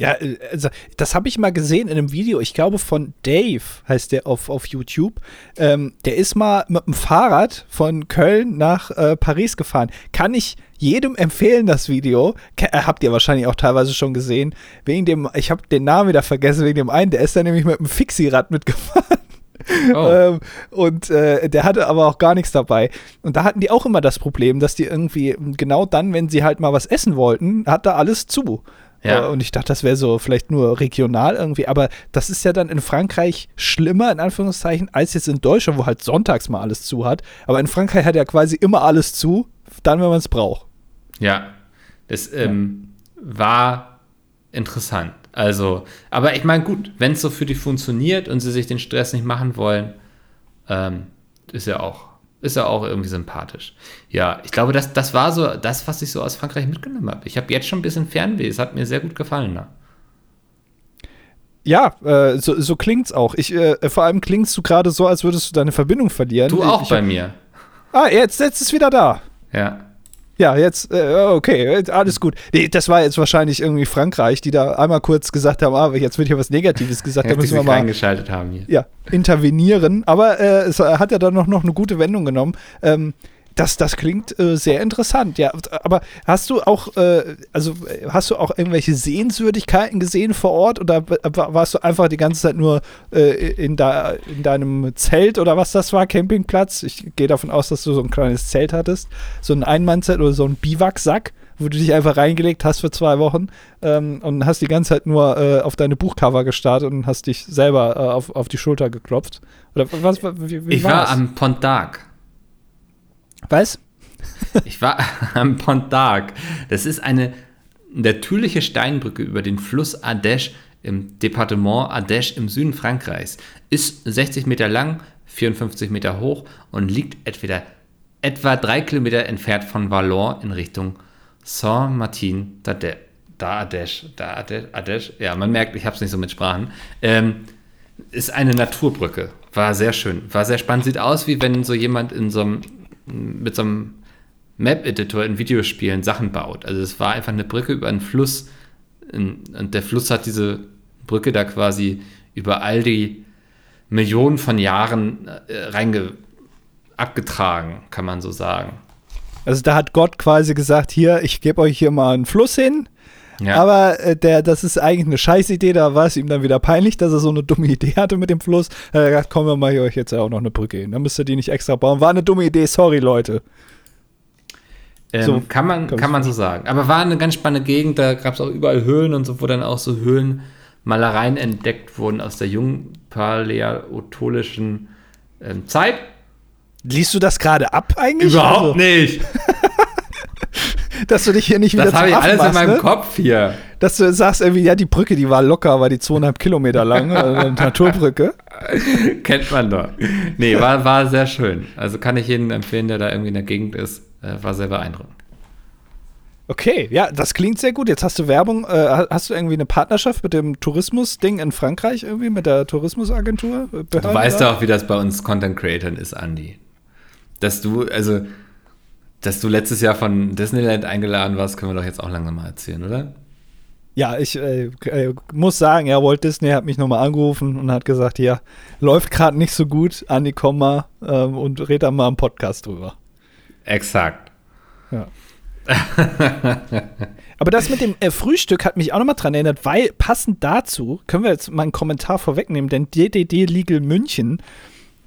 Ja, also das habe ich mal gesehen in einem Video, ich glaube von Dave heißt der auf, auf YouTube. Ähm, der ist mal mit dem Fahrrad von Köln nach äh, Paris gefahren. Kann ich jedem empfehlen, das Video. Ke äh, habt ihr wahrscheinlich auch teilweise schon gesehen. Wegen dem, ich habe den Namen wieder vergessen, wegen dem einen, der ist da nämlich mit dem Fixie-Rad mitgefahren. Oh. ähm, und äh, der hatte aber auch gar nichts dabei. Und da hatten die auch immer das Problem, dass die irgendwie genau dann, wenn sie halt mal was essen wollten, hat da alles zu. Ja. Äh, und ich dachte, das wäre so vielleicht nur regional irgendwie, aber das ist ja dann in Frankreich schlimmer, in Anführungszeichen, als jetzt in Deutschland, wo halt sonntags mal alles zu hat. Aber in Frankreich hat ja quasi immer alles zu, dann, wenn man es braucht. Ja, das ähm, ja. war interessant. Also, aber ich meine, gut, wenn es so für die funktioniert und sie sich den Stress nicht machen wollen, ähm, ist ja auch, ist ja auch irgendwie sympathisch. Ja, ich glaube, das, das war so das, was ich so aus Frankreich mitgenommen habe. Ich habe jetzt schon ein bisschen Fernweh, es hat mir sehr gut gefallen. Ne? Ja, äh, so, so klingt's auch. Ich, äh, vor allem klingst du gerade so, als würdest du deine Verbindung verlieren. Du auch ich, bei mir. Ah, jetzt, jetzt ist wieder da. Ja. Ja, jetzt, äh, okay, alles gut. Nee, das war jetzt wahrscheinlich irgendwie Frankreich, die da einmal kurz gesagt haben, ah, jetzt wird hier was Negatives gesagt, da müssen wir mal eingeschaltet haben hier. Ja, intervenieren. Aber äh, es hat ja dann noch, noch eine gute Wendung genommen. Ähm, das, das klingt äh, sehr interessant, ja. Aber hast du auch, äh, also hast du auch irgendwelche Sehenswürdigkeiten gesehen vor Ort oder warst du einfach die ganze Zeit nur äh, in, da, in deinem Zelt oder was das war, Campingplatz? Ich gehe davon aus, dass du so ein kleines Zelt hattest, so ein Einmannzelt oder so ein Biwaksack, wo du dich einfach reingelegt hast für zwei Wochen ähm, und hast die ganze Zeit nur äh, auf deine Buchcover gestartet und hast dich selber äh, auf, auf die Schulter geklopft. Oder was? Wie, wie ich war am Pont d'Arc. Was? ich war am Pont d'Arc. Das ist eine natürliche Steinbrücke über den Fluss Ardèche im Departement Ardèche im Süden Frankreichs. Ist 60 Meter lang, 54 Meter hoch und liegt etwa, etwa drei Kilometer entfernt von Vallon in Richtung Saint-Martin Daadesh, Daadesh, ja, man merkt, ich habe es nicht so mit Sprachen, ähm, ist eine Naturbrücke. War sehr schön, war sehr spannend. Sieht aus, wie wenn so jemand in so einem, mit so einem Map-Editor in Videospielen Sachen baut. Also es war einfach eine Brücke über einen Fluss und der Fluss hat diese Brücke da quasi über all die Millionen von Jahren äh, reinge abgetragen, kann man so sagen. Also da hat Gott quasi gesagt, hier, ich gebe euch hier mal einen Fluss hin. Ja. Aber äh, der, das ist eigentlich eine Scheißidee, da war es ihm dann wieder peinlich, dass er so eine dumme Idee hatte mit dem Fluss. Er hat gesagt, komm, wir machen euch jetzt auch noch eine Brücke hin. Dann müsst ihr die nicht extra bauen. War eine dumme Idee, sorry, Leute. Ähm, so, kann man, kann man so sagen. Aber war eine ganz spannende Gegend, da gab es auch überall Höhlen und so, wo dann auch so Höhlenmalereien entdeckt wurden aus der jungpaläontolischen ähm, Zeit. Liest du das gerade ab eigentlich? Überhaupt also, nicht. dass du dich hier nicht wieder Das habe ich alles machst, in meinem ne? Kopf hier. Dass du sagst irgendwie, ja, die Brücke, die war locker, war die zweieinhalb Kilometer lang, eine Naturbrücke. Kennt man doch. Nee, war, war sehr schön. Also kann ich jedem empfehlen, der da irgendwie in der Gegend ist. Äh, war sehr beeindruckend. Okay, ja, das klingt sehr gut. Jetzt hast du Werbung. Äh, hast du irgendwie eine Partnerschaft mit dem Tourismus-Ding in Frankreich irgendwie, mit der Tourismusagentur? Behörde du weißt auch, wie das bei uns Content Creators ist, Andy dass du, also, dass du letztes Jahr von Disneyland eingeladen warst, können wir doch jetzt auch langsam mal erzählen, oder? Ja, ich äh, äh, muss sagen, ja, Walt Disney hat mich nochmal angerufen und hat gesagt, ja, läuft gerade nicht so gut, Andi, komm mal ähm, und red da mal im Podcast drüber. Exakt. Ja. Aber das mit dem äh, Frühstück hat mich auch nochmal dran erinnert, weil passend dazu können wir jetzt mal einen Kommentar vorwegnehmen, denn DDD Legal München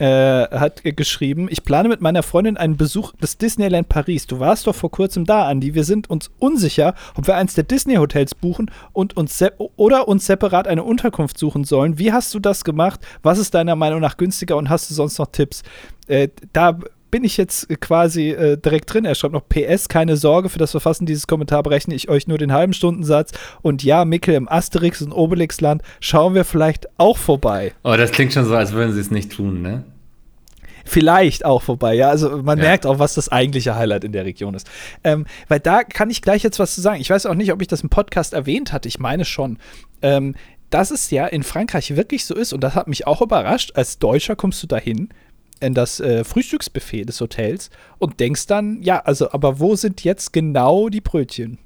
äh, hat geschrieben, ich plane mit meiner Freundin einen Besuch des Disneyland Paris. Du warst doch vor kurzem da, Andi. Wir sind uns unsicher, ob wir eins der Disney-Hotels buchen und uns oder uns separat eine Unterkunft suchen sollen. Wie hast du das gemacht? Was ist deiner Meinung nach günstiger und hast du sonst noch Tipps? Äh, da bin ich jetzt quasi äh, direkt drin. Er schreibt noch PS, keine Sorge, für das Verfassen dieses Kommentar berechne ich euch nur den halben Stundensatz. Und ja, Mickel im Asterix und Obelix-Land schauen wir vielleicht auch vorbei. Oh, das klingt schon so, als würden sie es nicht tun, ne? Vielleicht auch vorbei. Ja, also man ja. merkt auch, was das eigentliche Highlight in der Region ist. Ähm, weil da kann ich gleich jetzt was zu sagen. Ich weiß auch nicht, ob ich das im Podcast erwähnt hatte. Ich meine schon. Ähm, dass es ja in Frankreich wirklich so ist, und das hat mich auch überrascht, als Deutscher kommst du dahin in das äh, Frühstücksbuffet des Hotels und denkst dann, ja, also, aber wo sind jetzt genau die Brötchen?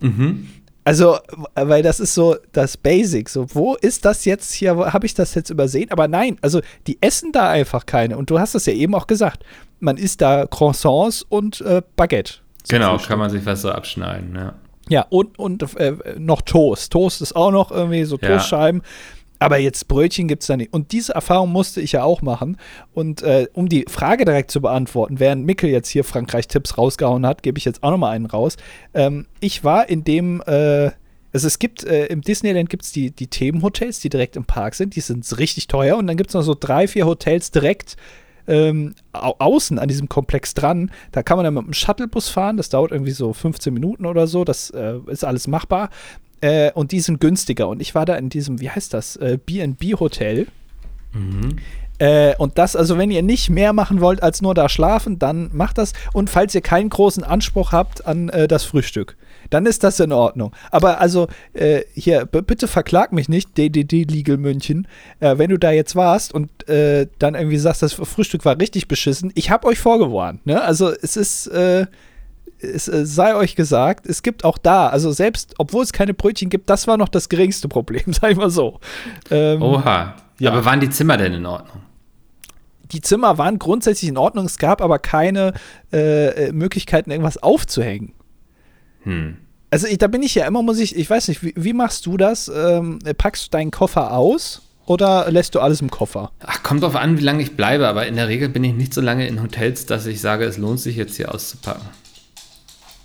Mhm. Also, weil das ist so das Basic. So, wo ist das jetzt hier? Habe ich das jetzt übersehen? Aber nein, also die essen da einfach keine. Und du hast es ja eben auch gesagt. Man isst da Croissants und äh, Baguette. Genau, kann man sich was so abschneiden, ja. Ja, und, und äh, noch Toast. Toast ist auch noch irgendwie so Toastscheiben. Ja. Aber jetzt Brötchen gibt es da nicht. Und diese Erfahrung musste ich ja auch machen. Und äh, um die Frage direkt zu beantworten, während Mickel jetzt hier Frankreich-Tipps rausgehauen hat, gebe ich jetzt auch nochmal einen raus. Ähm, ich war in dem, äh, also es gibt, äh, im Disneyland gibt es die, die Themenhotels, die direkt im Park sind. Die sind richtig teuer. Und dann gibt es noch so drei, vier Hotels direkt ähm, au außen an diesem Komplex dran. Da kann man dann mit einem Shuttlebus fahren. Das dauert irgendwie so 15 Minuten oder so. Das äh, ist alles machbar. Äh, und die sind günstiger. Und ich war da in diesem, wie heißt das, äh, BB-Hotel. Mhm. Äh, und das, also wenn ihr nicht mehr machen wollt als nur da schlafen, dann macht das. Und falls ihr keinen großen Anspruch habt an äh, das Frühstück, dann ist das in Ordnung. Aber also äh, hier, bitte verklag mich nicht, DDD Legal München, äh, wenn du da jetzt warst und äh, dann irgendwie sagst, das Frühstück war richtig beschissen. Ich habe euch vorgewarnt. Ne? Also es ist es äh, sei euch gesagt, es gibt auch da, also selbst, obwohl es keine Brötchen gibt, das war noch das geringste Problem, sag ich mal so. Ähm, Oha. Ja. Aber waren die Zimmer denn in Ordnung? Die Zimmer waren grundsätzlich in Ordnung, es gab aber keine äh, äh, Möglichkeiten, irgendwas aufzuhängen. Hm. Also ich, da bin ich ja immer, muss ich, ich weiß nicht, wie, wie machst du das? Ähm, packst du deinen Koffer aus? Oder lässt du alles im Koffer? Ach, kommt drauf an, wie lange ich bleibe, aber in der Regel bin ich nicht so lange in Hotels, dass ich sage, es lohnt sich jetzt hier auszupacken.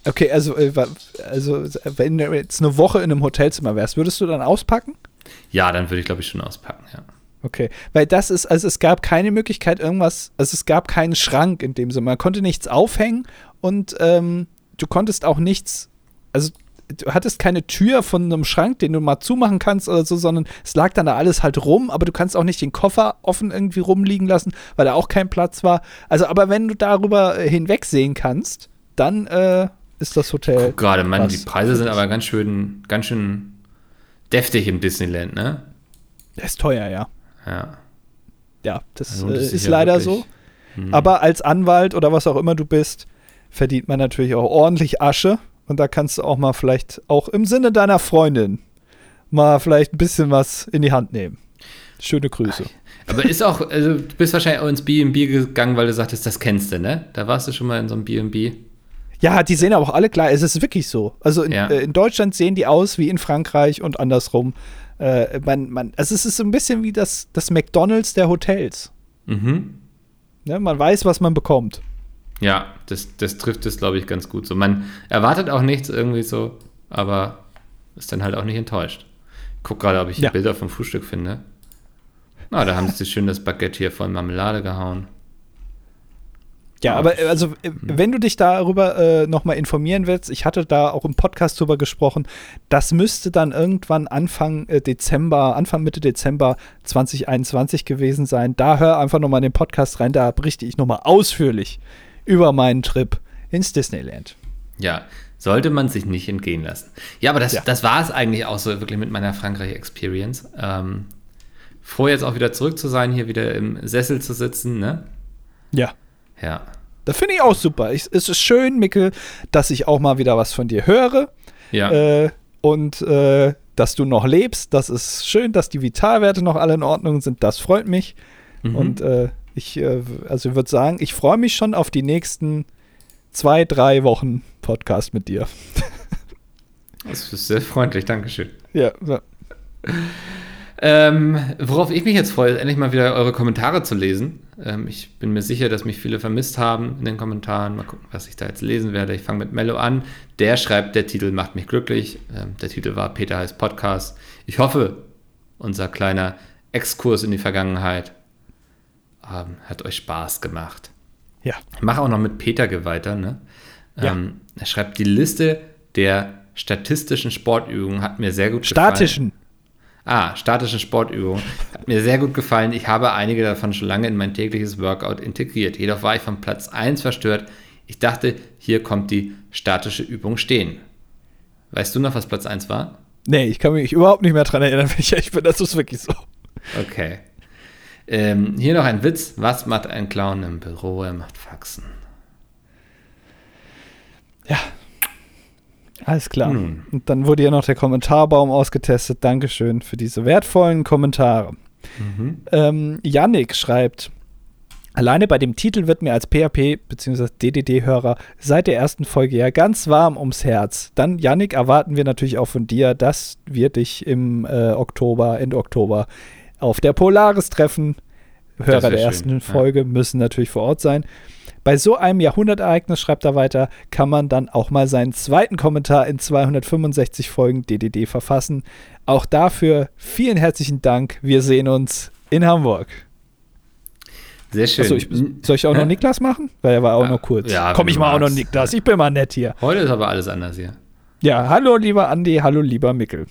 Okay, also, äh, also wenn du jetzt eine Woche in einem Hotelzimmer wärst, würdest du dann auspacken? Ja, dann würde ich, glaube ich, schon auspacken, ja. Okay, weil das ist, also es gab keine Möglichkeit, irgendwas, also es gab keinen Schrank in dem Sinne. Man konnte nichts aufhängen und ähm, du konntest auch nichts, also du hattest keine Tür von einem Schrank, den du mal zumachen kannst oder so, sondern es lag dann da alles halt rum, aber du kannst auch nicht den Koffer offen irgendwie rumliegen lassen, weil da auch kein Platz war. Also, aber wenn du darüber hinwegsehen kannst, dann äh, ist das Hotel. Gerade, man, die Preise sind aber ganz schön, ganz schön deftig im Disneyland, ne? Das ist teuer, ja. Ja. Ja, das, also, das äh, ist ja leider so. Hm. Aber als Anwalt oder was auch immer du bist, verdient man natürlich auch ordentlich Asche. Und da kannst du auch mal vielleicht auch im Sinne deiner Freundin mal vielleicht ein bisschen was in die Hand nehmen. Schöne Grüße. Aber ist auch, also du bist wahrscheinlich auch ins B&B gegangen, weil du sagtest, das kennst du, ne? Da warst du schon mal in so einem B&B. Ja, die sehen aber auch alle klar. Es ist wirklich so. Also in, ja. äh, in Deutschland sehen die aus wie in Frankreich und andersrum. Äh, man, man, also es ist so ein bisschen wie das, das McDonalds der Hotels. Mhm. Ne, man weiß, was man bekommt. Ja, das, das trifft es, glaube ich, ganz gut so. Man erwartet auch nichts irgendwie so, aber ist dann halt auch nicht enttäuscht. Ich gucke gerade, ob ich ja. Bilder vom Frühstück finde. Na, da haben sie schön das Baguette hier voll Marmelade gehauen. Ja, aber also, äh, wenn du dich darüber äh, nochmal informieren willst, ich hatte da auch im Podcast drüber gesprochen, das müsste dann irgendwann Anfang äh, Dezember, Anfang Mitte Dezember 2021 gewesen sein. Da hör einfach nochmal in den Podcast rein, da berichte ich nochmal ausführlich über meinen Trip ins Disneyland. Ja, sollte man sich nicht entgehen lassen. Ja, aber das, ja. das war es eigentlich auch so wirklich mit meiner Frankreich-Experience. Ähm, froh jetzt auch wieder zurück zu sein, hier wieder im Sessel zu sitzen, ne? Ja. Ja. Das finde ich auch super. Ich, es ist schön, Mickel, dass ich auch mal wieder was von dir höre. Ja. Äh, und äh, dass du noch lebst. Das ist schön, dass die Vitalwerte noch alle in Ordnung sind. Das freut mich. Mhm. Und äh, ich, äh, also ich würde sagen, ich freue mich schon auf die nächsten zwei, drei Wochen Podcast mit dir. Das ist sehr freundlich, Dankeschön. Ja. ja. Ähm, worauf ich mich jetzt freue, ist endlich mal wieder eure Kommentare zu lesen. Ähm, ich bin mir sicher, dass mich viele vermisst haben in den Kommentaren. Mal gucken, was ich da jetzt lesen werde. Ich fange mit Mello an. Der schreibt, der Titel macht mich glücklich. Ähm, der Titel war Peter heißt Podcast. Ich hoffe, unser kleiner Exkurs in die Vergangenheit ähm, hat euch Spaß gemacht. Ja. Ich mache auch noch mit Peter weiter. Ne? Ja. Ähm, er schreibt, die Liste der statistischen Sportübungen hat mir sehr gut Statischen. gefallen. Ah, statische Sportübungen. Hat mir sehr gut gefallen. Ich habe einige davon schon lange in mein tägliches Workout integriert. Jedoch war ich von Platz 1 verstört. Ich dachte, hier kommt die statische Übung stehen. Weißt du noch, was Platz 1 war? Nee, ich kann mich überhaupt nicht mehr dran erinnern, wenn ich ehrlich bin. Das ist wirklich so. Okay. Ähm, hier noch ein Witz. Was macht ein Clown im Büro? Er macht Faxen. Ja, alles klar. Nun. Und dann wurde ja noch der Kommentarbaum ausgetestet. Dankeschön für diese wertvollen Kommentare. Mhm. Ähm, Yannick schreibt, Alleine bei dem Titel wird mir als PHP bzw. DDD-Hörer seit der ersten Folge ja ganz warm ums Herz. Dann, Yannick, erwarten wir natürlich auch von dir, dass wir dich im äh, Oktober, Ende Oktober auf der Polaris treffen. Hörer der ersten schön, Folge ja. müssen natürlich vor Ort sein. Bei so einem Jahrhundertereignis, schreibt er weiter, kann man dann auch mal seinen zweiten Kommentar in 265 Folgen DDD verfassen. Auch dafür vielen herzlichen Dank. Wir sehen uns in Hamburg. Sehr schön. Achso, ich, soll ich auch noch Niklas machen? Weil er war auch ja, noch kurz. Ja, Komm ich mal auch noch Niklas. Ich bin mal nett hier. Heute ist aber alles anders hier. Ja, hallo lieber Andi, hallo lieber Mickel.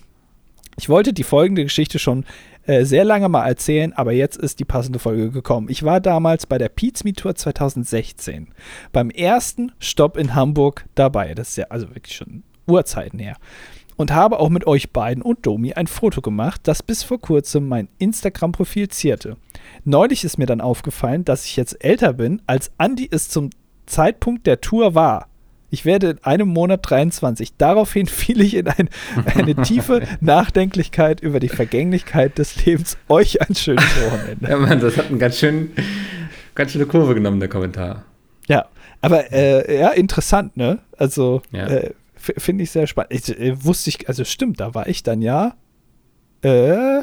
Ich wollte die folgende Geschichte schon äh, sehr lange mal erzählen, aber jetzt ist die passende Folge gekommen. Ich war damals bei der Pizza Tour 2016 beim ersten Stopp in Hamburg dabei. Das ist ja also wirklich schon Urzeiten her. Und habe auch mit euch beiden und Domi ein Foto gemacht, das bis vor kurzem mein Instagram-Profil zierte. Neulich ist mir dann aufgefallen, dass ich jetzt älter bin, als Andy es zum Zeitpunkt der Tour war. Ich werde in einem Monat 23. Daraufhin fiel ich in ein, eine tiefe Nachdenklichkeit über die Vergänglichkeit des Lebens. Euch ein schönes Wochenende. Ja, Mann, das hat eine ganz, schön, ganz schöne Kurve genommen, der Kommentar. Ja, aber äh, ja, interessant, ne? Also, ja. äh, finde ich sehr spannend. Ich, äh, wusste ich, also stimmt, da war ich dann ja äh,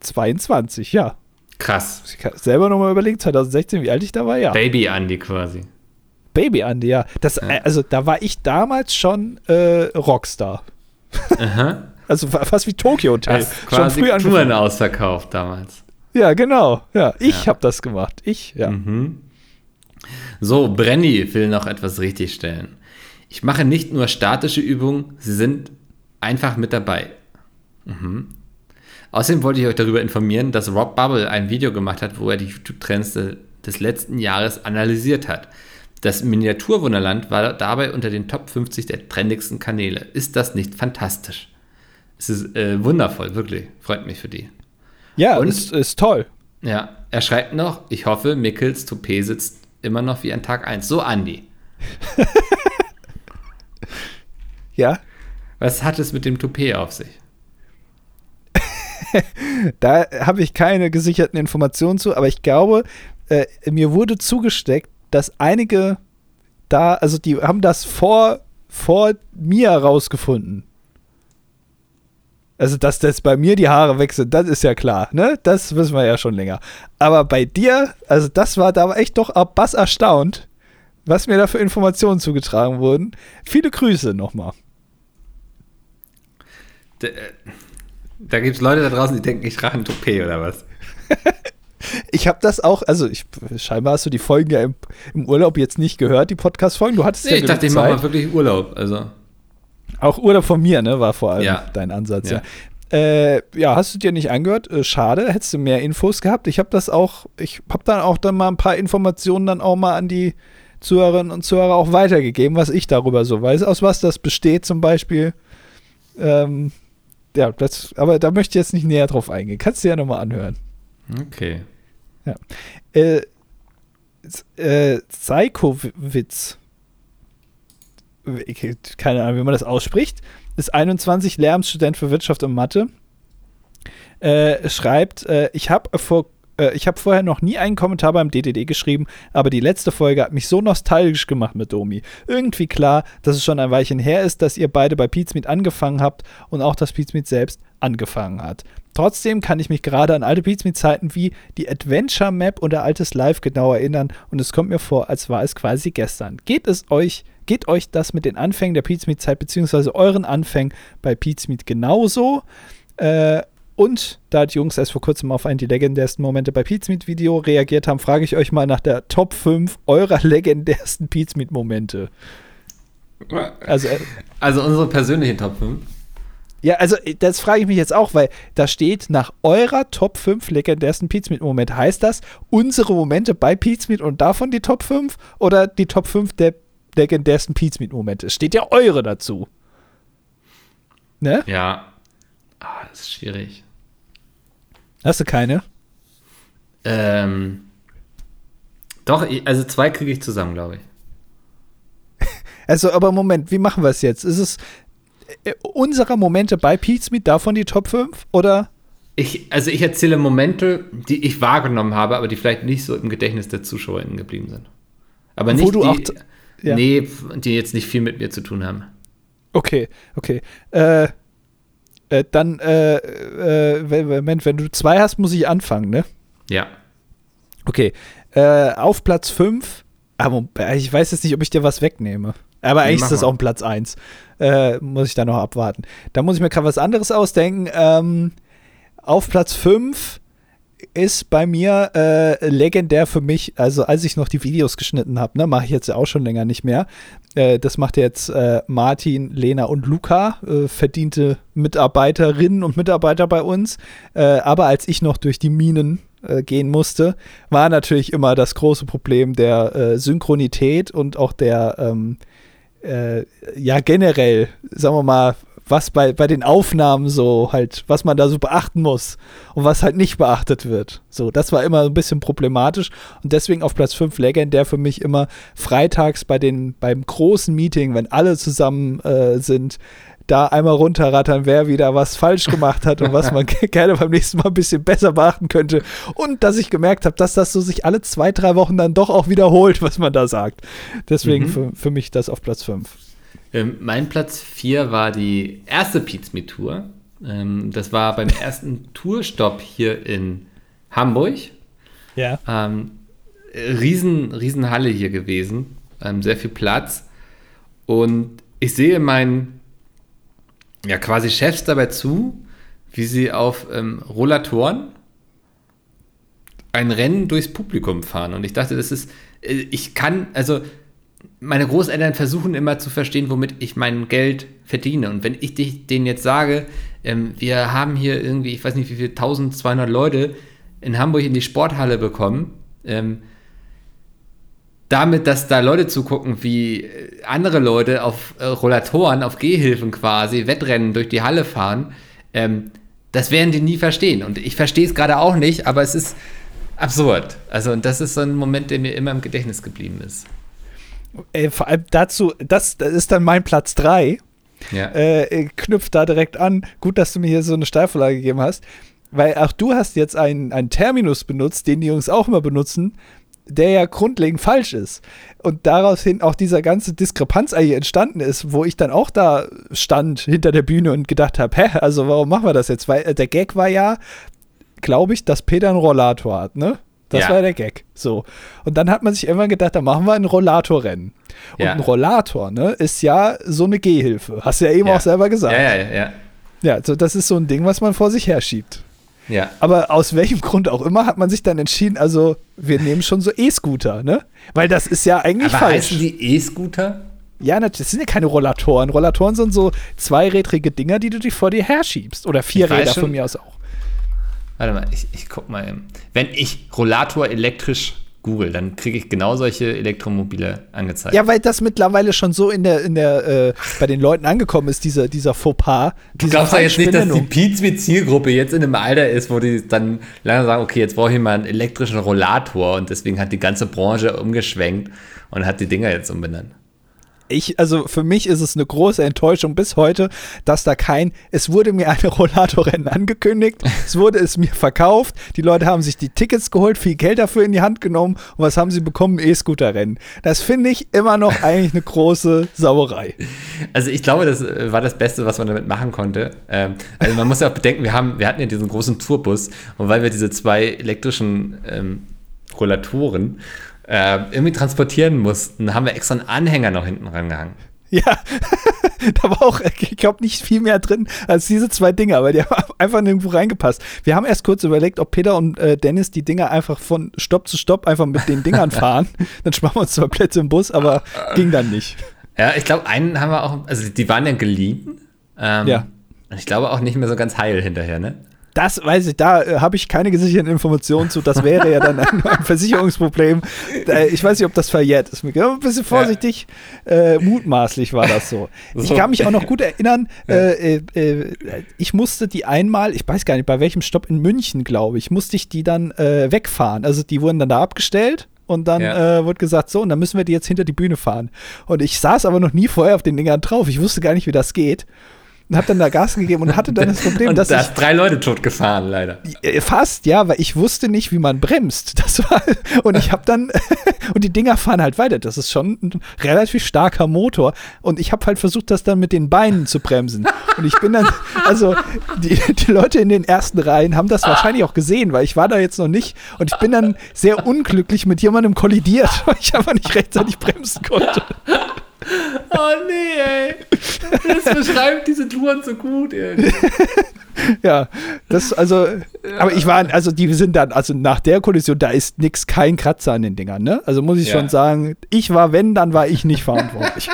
22, ja. Krass. Ich selber nochmal überlegen, 2016, wie alt ich da war, ja. Baby Andy quasi. Baby Andy, ja. Das, ja. Äh, also da war ich damals schon äh, Rockstar. Aha. also fast wie Tokyo Hotel. Hast quasi schon früh Touren ausverkauft damals. Ja, genau. Ja, ich ja. habe das gemacht. Ich, ja. Mhm. So, Brenny will noch etwas richtigstellen. Ich mache nicht nur statische Übungen, sie sind einfach mit dabei. Mhm. Außerdem wollte ich euch darüber informieren, dass Rob Bubble ein Video gemacht hat, wo er die YouTube-Trends des letzten Jahres analysiert hat. Das Miniaturwunderland war dabei unter den Top 50 der trendigsten Kanäle. Ist das nicht fantastisch? Es ist äh, wundervoll, wirklich. Freut mich für die. Ja, und ist, ist toll. Ja, er schreibt noch, ich hoffe, Mickels Toupet sitzt immer noch wie an Tag 1. So, Andi. ja? Was hat es mit dem Toupet auf sich? da habe ich keine gesicherten Informationen zu, aber ich glaube, äh, mir wurde zugesteckt, dass einige da, also die haben das vor, vor mir herausgefunden. Also, dass das bei mir die Haare wechseln, das ist ja klar, ne? Das wissen wir ja schon länger. Aber bei dir, also das war da echt doch bass erstaunt, was mir da für Informationen zugetragen wurden. Viele Grüße nochmal. Da, äh, da gibt es Leute da draußen, die denken, ich trage ein Toupet oder was? ich habe das auch, also ich, scheinbar hast du die Folgen ja im, im Urlaub jetzt nicht gehört, die Podcast-Folgen. Du hattest nee, ja ich dachte, ich mache mal wirklich Urlaub, also. Auch Urlaub von mir, ne, war vor allem ja. dein Ansatz, ja. ja. Äh, ja, hast du dir nicht angehört? Äh, schade, hättest du mehr Infos gehabt. Ich habe das auch, ich habe dann auch dann mal ein paar Informationen dann auch mal an die Zuhörerinnen und Zuhörer auch weitergegeben, was ich darüber so weiß, aus was das besteht zum Beispiel. Ähm, ja, das, aber da möchte ich jetzt nicht näher drauf eingehen. Kannst du ja nochmal anhören. Okay. Ja. Äh, äh, Seikowitz keine Ahnung, wie man das ausspricht, ist 21, Lehramtsstudent für Wirtschaft und Mathe. Äh, schreibt, äh, ich habe vor äh, ich habe vorher noch nie einen Kommentar beim DDD geschrieben, aber die letzte Folge hat mich so nostalgisch gemacht mit Domi. Irgendwie klar, dass es schon ein Weilchen her ist, dass ihr beide bei Pizmeet angefangen habt und auch, dass Pizmeet selbst angefangen hat. Trotzdem kann ich mich gerade an alte Pizmeet-Zeiten wie die Adventure Map oder altes Live genau erinnern und es kommt mir vor, als war es quasi gestern. Geht es euch Geht euch das mit den Anfängen der Pizmeet-Zeit beziehungsweise euren Anfängen bei Pizmeet genauso? Äh, und da die Jungs erst vor kurzem auf einen der legendärsten Momente bei Pizmeet-Video reagiert haben, frage ich euch mal nach der Top 5 eurer legendärsten Pizmeet-Momente. Also, äh, also unsere persönlichen Top 5? Ja, also äh, das frage ich mich jetzt auch, weil da steht nach eurer Top 5 legendärsten Pizmeet-Momente. Heißt das unsere Momente bei Pizmeet und davon die Top 5 oder die Top 5 der legendärsten Pizmeet-Momente. Es steht ja eure dazu. Ne? Ja. Ah, das ist schwierig. Hast du keine? Ähm. Doch, also zwei kriege ich zusammen, glaube ich. Also, aber Moment, wie machen wir es jetzt? Ist es unserer Momente bei Pizmeet davon die Top 5 oder? Ich, also ich erzähle Momente, die ich wahrgenommen habe, aber die vielleicht nicht so im Gedächtnis der ZuschauerInnen geblieben sind. Aber nicht Wo du die, auch ja. Nee, die jetzt nicht viel mit mir zu tun haben. Okay, okay. Äh, äh, dann, äh, äh, Moment, wenn du zwei hast, muss ich anfangen, ne? Ja. Okay. Äh, auf Platz 5, aber ich weiß jetzt nicht, ob ich dir was wegnehme. Aber eigentlich ist das auch ein Platz 1. Äh, muss ich da noch abwarten. Da muss ich mir gerade was anderes ausdenken. Ähm, auf Platz 5 ist bei mir äh, legendär für mich, also als ich noch die Videos geschnitten habe, ne, mache ich jetzt auch schon länger nicht mehr. Äh, das macht jetzt äh, Martin, Lena und Luca, äh, verdiente Mitarbeiterinnen und Mitarbeiter bei uns. Äh, aber als ich noch durch die Minen äh, gehen musste, war natürlich immer das große Problem der Synchronität und auch der ähm, ja generell, sagen wir mal, was bei, bei den Aufnahmen so halt, was man da so beachten muss und was halt nicht beachtet wird. So, das war immer ein bisschen problematisch und deswegen auf Platz 5 legendär für mich immer freitags bei den, beim großen Meeting, wenn alle zusammen äh, sind, da einmal runterrattern, wer wieder was falsch gemacht hat und was man gerne beim nächsten Mal ein bisschen besser beachten könnte. Und dass ich gemerkt habe, dass das so sich alle zwei, drei Wochen dann doch auch wiederholt, was man da sagt. Deswegen mhm. für, für mich das auf Platz 5. Ähm, mein Platz 4 war die erste Pizza Tour. Ähm, das war beim ersten Tourstopp hier in Hamburg. Ja. Ähm, riesen, riesen Halle hier gewesen. Ähm, sehr viel Platz. Und ich sehe meinen ja, quasi Chefs dabei zu, wie sie auf ähm, Rollatoren ein Rennen durchs Publikum fahren. Und ich dachte, das ist, äh, ich kann, also meine Großeltern versuchen immer zu verstehen, womit ich mein Geld verdiene. Und wenn ich denen jetzt sage, ähm, wir haben hier irgendwie, ich weiß nicht wie viel, 1200 Leute in Hamburg in die Sporthalle bekommen, ähm, damit, dass da Leute zugucken, wie äh, andere Leute auf äh, Rollatoren, auf Gehhilfen quasi, Wettrennen durch die Halle fahren, ähm, das werden die nie verstehen. Und ich verstehe es gerade auch nicht, aber es ist absurd. Also, und das ist so ein Moment, der mir immer im Gedächtnis geblieben ist. Ey, vor allem dazu, das, das ist dann mein Platz 3. Ja. Äh, knüpft da direkt an. Gut, dass du mir hier so eine Steilvorlage gegeben hast. Weil auch du hast jetzt einen, einen Terminus benutzt, den die Jungs auch immer benutzen, der ja grundlegend falsch ist. Und daraus hin auch dieser ganze Diskrepanz eigentlich entstanden ist, wo ich dann auch da stand hinter der Bühne und gedacht habe, hä, also warum machen wir das jetzt? Weil äh, der Gag war ja, glaube ich, dass Peter einen Rollator hat, ne? Das ja. war der Gag. So. Und dann hat man sich irgendwann gedacht, da machen wir ein Rollatorrennen. Und ja. ein Rollator, ne, ist ja so eine Gehhilfe. Hast du ja eben ja. auch selber gesagt. Ja, ja, ja. Ja, so, das ist so ein Ding, was man vor sich herschiebt. Ja. Aber aus welchem Grund auch immer hat man sich dann entschieden, also wir nehmen schon so E-Scooter, ne? Weil das ist ja eigentlich Aber falsch. heißen die E-Scooter? Ja, das sind ja keine Rollatoren. Rollatoren sind so zweirädrige Dinger, die du dich vor dir herschiebst. Oder vier Räder von mir aus auch. Warte mal, ich, ich guck mal. Wenn ich Rollator elektrisch Google, dann kriege ich genau solche Elektromobile angezeigt. Ja, weil das mittlerweile schon so in der, in der, äh, bei den Leuten angekommen ist, dieser, dieser Fauxpas. Du glaubst ja jetzt nicht, dass die Pizza-Zielgruppe jetzt in einem Alter ist, wo die dann lange sagen, okay, jetzt brauche ich mal einen elektrischen Rollator und deswegen hat die ganze Branche umgeschwenkt und hat die Dinger jetzt umbenannt ich, also für mich ist es eine große Enttäuschung bis heute, dass da kein, es wurde mir eine Rollatorrennen angekündigt, es wurde es mir verkauft, die Leute haben sich die Tickets geholt, viel Geld dafür in die Hand genommen und was haben sie bekommen? E-Scooter-Rennen. Das finde ich immer noch eigentlich eine große Sauerei. Also ich glaube, das äh, war das Beste, was man damit machen konnte. Ähm, also man muss ja auch bedenken, wir haben, wir hatten ja diesen großen Tourbus und weil wir diese zwei elektrischen ähm, Rollatoren äh, irgendwie transportieren mussten, haben wir extra einen Anhänger noch hinten rangehangen. Ja, da war auch, ich glaube, nicht viel mehr drin als diese zwei Dinge, aber die haben einfach nirgendwo reingepasst. Wir haben erst kurz überlegt, ob Peter und äh, Dennis die Dinger einfach von Stopp zu Stopp einfach mit den Dingern fahren. dann sparen wir uns zwei Plätze im Bus, aber ging dann nicht. Ja, ich glaube, einen haben wir auch, also die waren ja geliehen. Ähm, ja. Und ich glaube auch nicht mehr so ganz heil hinterher, ne? Das weiß ich, da äh, habe ich keine gesicherten Informationen zu. Das wäre ja dann ein, ein Versicherungsproblem. Äh, ich weiß nicht, ob das verjährt ist. Ein bisschen vorsichtig, ja. äh, mutmaßlich war das so. so. Ich kann mich auch noch gut erinnern, ja. Äh, äh, ich musste die einmal, ich weiß gar nicht, bei welchem Stopp in München, glaube ich, musste ich die dann äh, wegfahren. Also die wurden dann da abgestellt. Und dann ja. äh, wurde gesagt, so, und dann müssen wir die jetzt hinter die Bühne fahren. Und ich saß aber noch nie vorher auf den Dingern drauf. Ich wusste gar nicht, wie das geht und habe dann da Gas gegeben und hatte dann das Problem, und dass da ich drei Leute tot gefahren leider. Fast, ja, weil ich wusste nicht, wie man bremst. Das war und ich habe dann und die Dinger fahren halt weiter. Das ist schon ein relativ starker Motor und ich habe halt versucht, das dann mit den Beinen zu bremsen. Und ich bin dann also die, die Leute in den ersten Reihen haben das wahrscheinlich auch gesehen, weil ich war da jetzt noch nicht und ich bin dann sehr unglücklich mit jemandem kollidiert, weil ich einfach nicht rechtzeitig bremsen konnte. Oh nee, ey. Das beschreibt diese Touren so gut, ey. ja, das, also, ja. aber ich war, also die sind dann, also nach der Kollision, da ist nix, kein Kratzer an den Dingern, ne? Also muss ich ja. schon sagen, ich war, wenn, dann war ich nicht verantwortlich.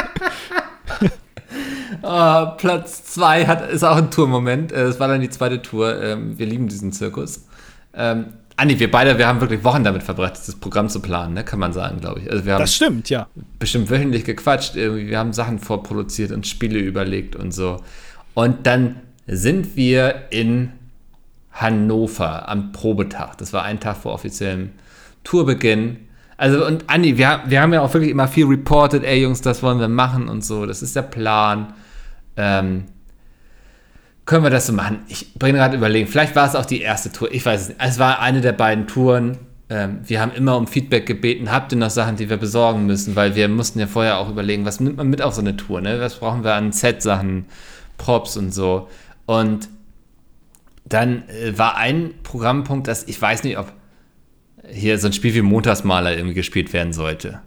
oh, Platz 2 ist auch ein Tourmoment. Äh, es war dann die zweite Tour. Ähm, wir lieben diesen Zirkus. Ähm, Andi, wir beide, wir haben wirklich Wochen damit verbracht, das Programm zu planen, ne? kann man sagen, glaube ich. Also wir haben das stimmt, ja. Bestimmt wöchentlich gequatscht, wir haben Sachen vorproduziert und Spiele überlegt und so. Und dann sind wir in Hannover am Probetag. Das war ein Tag vor offiziellem Tourbeginn. Also, und Andi, wir, wir haben ja auch wirklich immer viel reported, ey Jungs, das wollen wir machen und so, das ist der Plan. Ähm, können wir das so machen? Ich bin gerade überlegen, vielleicht war es auch die erste Tour, ich weiß es nicht. Es war eine der beiden Touren. Ähm, wir haben immer um Feedback gebeten, habt ihr noch Sachen, die wir besorgen müssen, weil wir mussten ja vorher auch überlegen, was nimmt man mit auf so eine Tour, ne? Was brauchen wir an Set-Sachen, Props und so. Und dann äh, war ein Programmpunkt, dass ich weiß nicht, ob hier so ein Spiel wie Montagsmaler irgendwie gespielt werden sollte.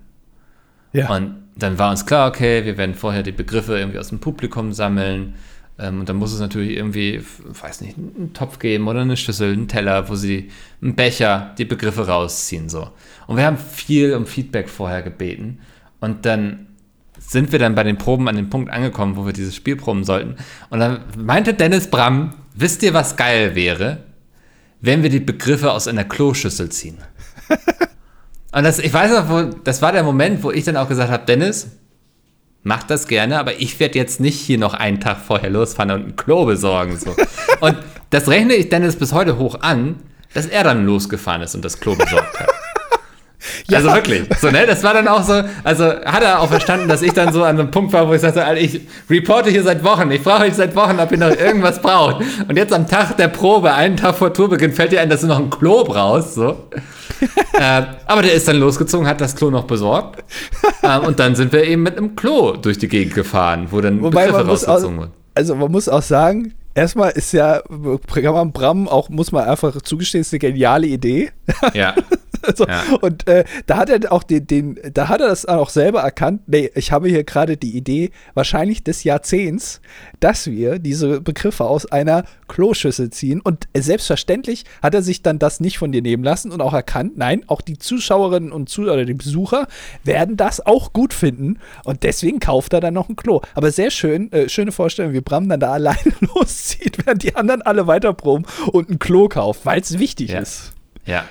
Ja. Und dann war uns klar, okay, wir werden vorher die Begriffe irgendwie aus dem Publikum sammeln ähm, und dann muss es natürlich irgendwie, weiß nicht, einen Topf geben oder eine Schüssel, einen Teller, wo sie einen Becher, die Begriffe rausziehen. so. Und wir haben viel um Feedback vorher gebeten. Und dann sind wir dann bei den Proben an dem Punkt angekommen, wo wir dieses Spiel proben sollten. Und dann meinte Dennis Bram, wisst ihr, was geil wäre, wenn wir die Begriffe aus einer Kloschüssel ziehen? Und das, ich weiß noch, wo, das war der Moment, wo ich dann auch gesagt habe, Dennis, mach das gerne, aber ich werde jetzt nicht hier noch einen Tag vorher losfahren und ein Klo besorgen. So. und das rechne ich Dennis bis heute hoch an, dass er dann losgefahren ist und das Klo besorgt hat. Ja. Also wirklich. So, ne? Das war dann auch so, also hat er auch verstanden, dass ich dann so an einem Punkt war, wo ich sagte, Alter, ich reporte hier seit Wochen, ich frage euch seit Wochen, ob ihr noch irgendwas braucht. Und jetzt am Tag der Probe, einen Tag vor Tourbeginn, fällt dir ein, dass du noch ein Klo brauchst. So. äh, aber der ist dann losgezogen, hat das Klo noch besorgt. äh, und dann sind wir eben mit einem Klo durch die Gegend gefahren, wo dann Wobei Begriffe rausgezogen wurden. Also man muss auch sagen, erstmal ist ja Bram Bram auch, muss man einfach zugestehen, ist eine geniale Idee. Ja. also, ja. Und äh, da hat er auch den, den, da hat er das auch selber erkannt. Nee, ich habe hier gerade die Idee, wahrscheinlich des Jahrzehnts, dass wir diese Begriffe aus einer Kloschüssel ziehen. Und selbstverständlich hat er sich dann das nicht von dir nehmen lassen und auch erkannt, nein, auch die Zuschauerinnen und Zuschauer, oder die Besucher werden das auch gut finden. Und deswegen kauft er dann noch ein Klo. Aber sehr schön, äh, schöne Vorstellung, wie Bram dann da alleine loszieht, während die anderen alle weiter proben und ein Klo kauft, weil es wichtig ja. ist. Ja.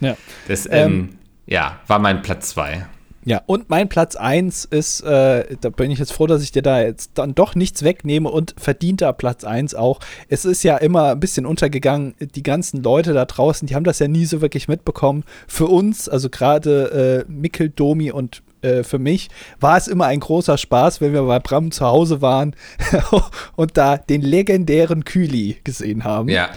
Ja. Das ähm, ähm, ja, war mein Platz 2. Ja, und mein Platz 1 ist, äh, da bin ich jetzt froh, dass ich dir da jetzt dann doch nichts wegnehme und verdienter Platz 1 auch. Es ist ja immer ein bisschen untergegangen, die ganzen Leute da draußen, die haben das ja nie so wirklich mitbekommen. Für uns, also gerade äh, Mikkel, Domi und äh, für mich war es immer ein großer Spaß, wenn wir bei Bram zu Hause waren und da den legendären Kühli gesehen haben. Ja,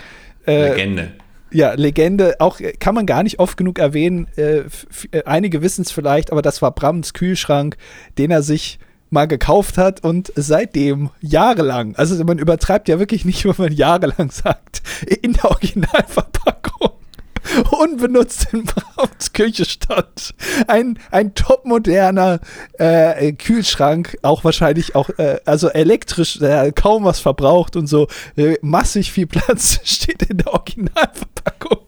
äh, Legende. Ja, Legende, auch äh, kann man gar nicht oft genug erwähnen. Äh, äh einige wissen es vielleicht, aber das war Brams Kühlschrank, den er sich mal gekauft hat und seitdem jahrelang, also man übertreibt ja wirklich nicht, wenn man jahrelang sagt, in der Originalverpackung unbenutzt in Brauns Küche stand. Ein, ein topmoderner äh, Kühlschrank, auch wahrscheinlich auch, äh, also elektrisch, der kaum was verbraucht und so, äh, massig viel Platz steht in der Originalverpackung.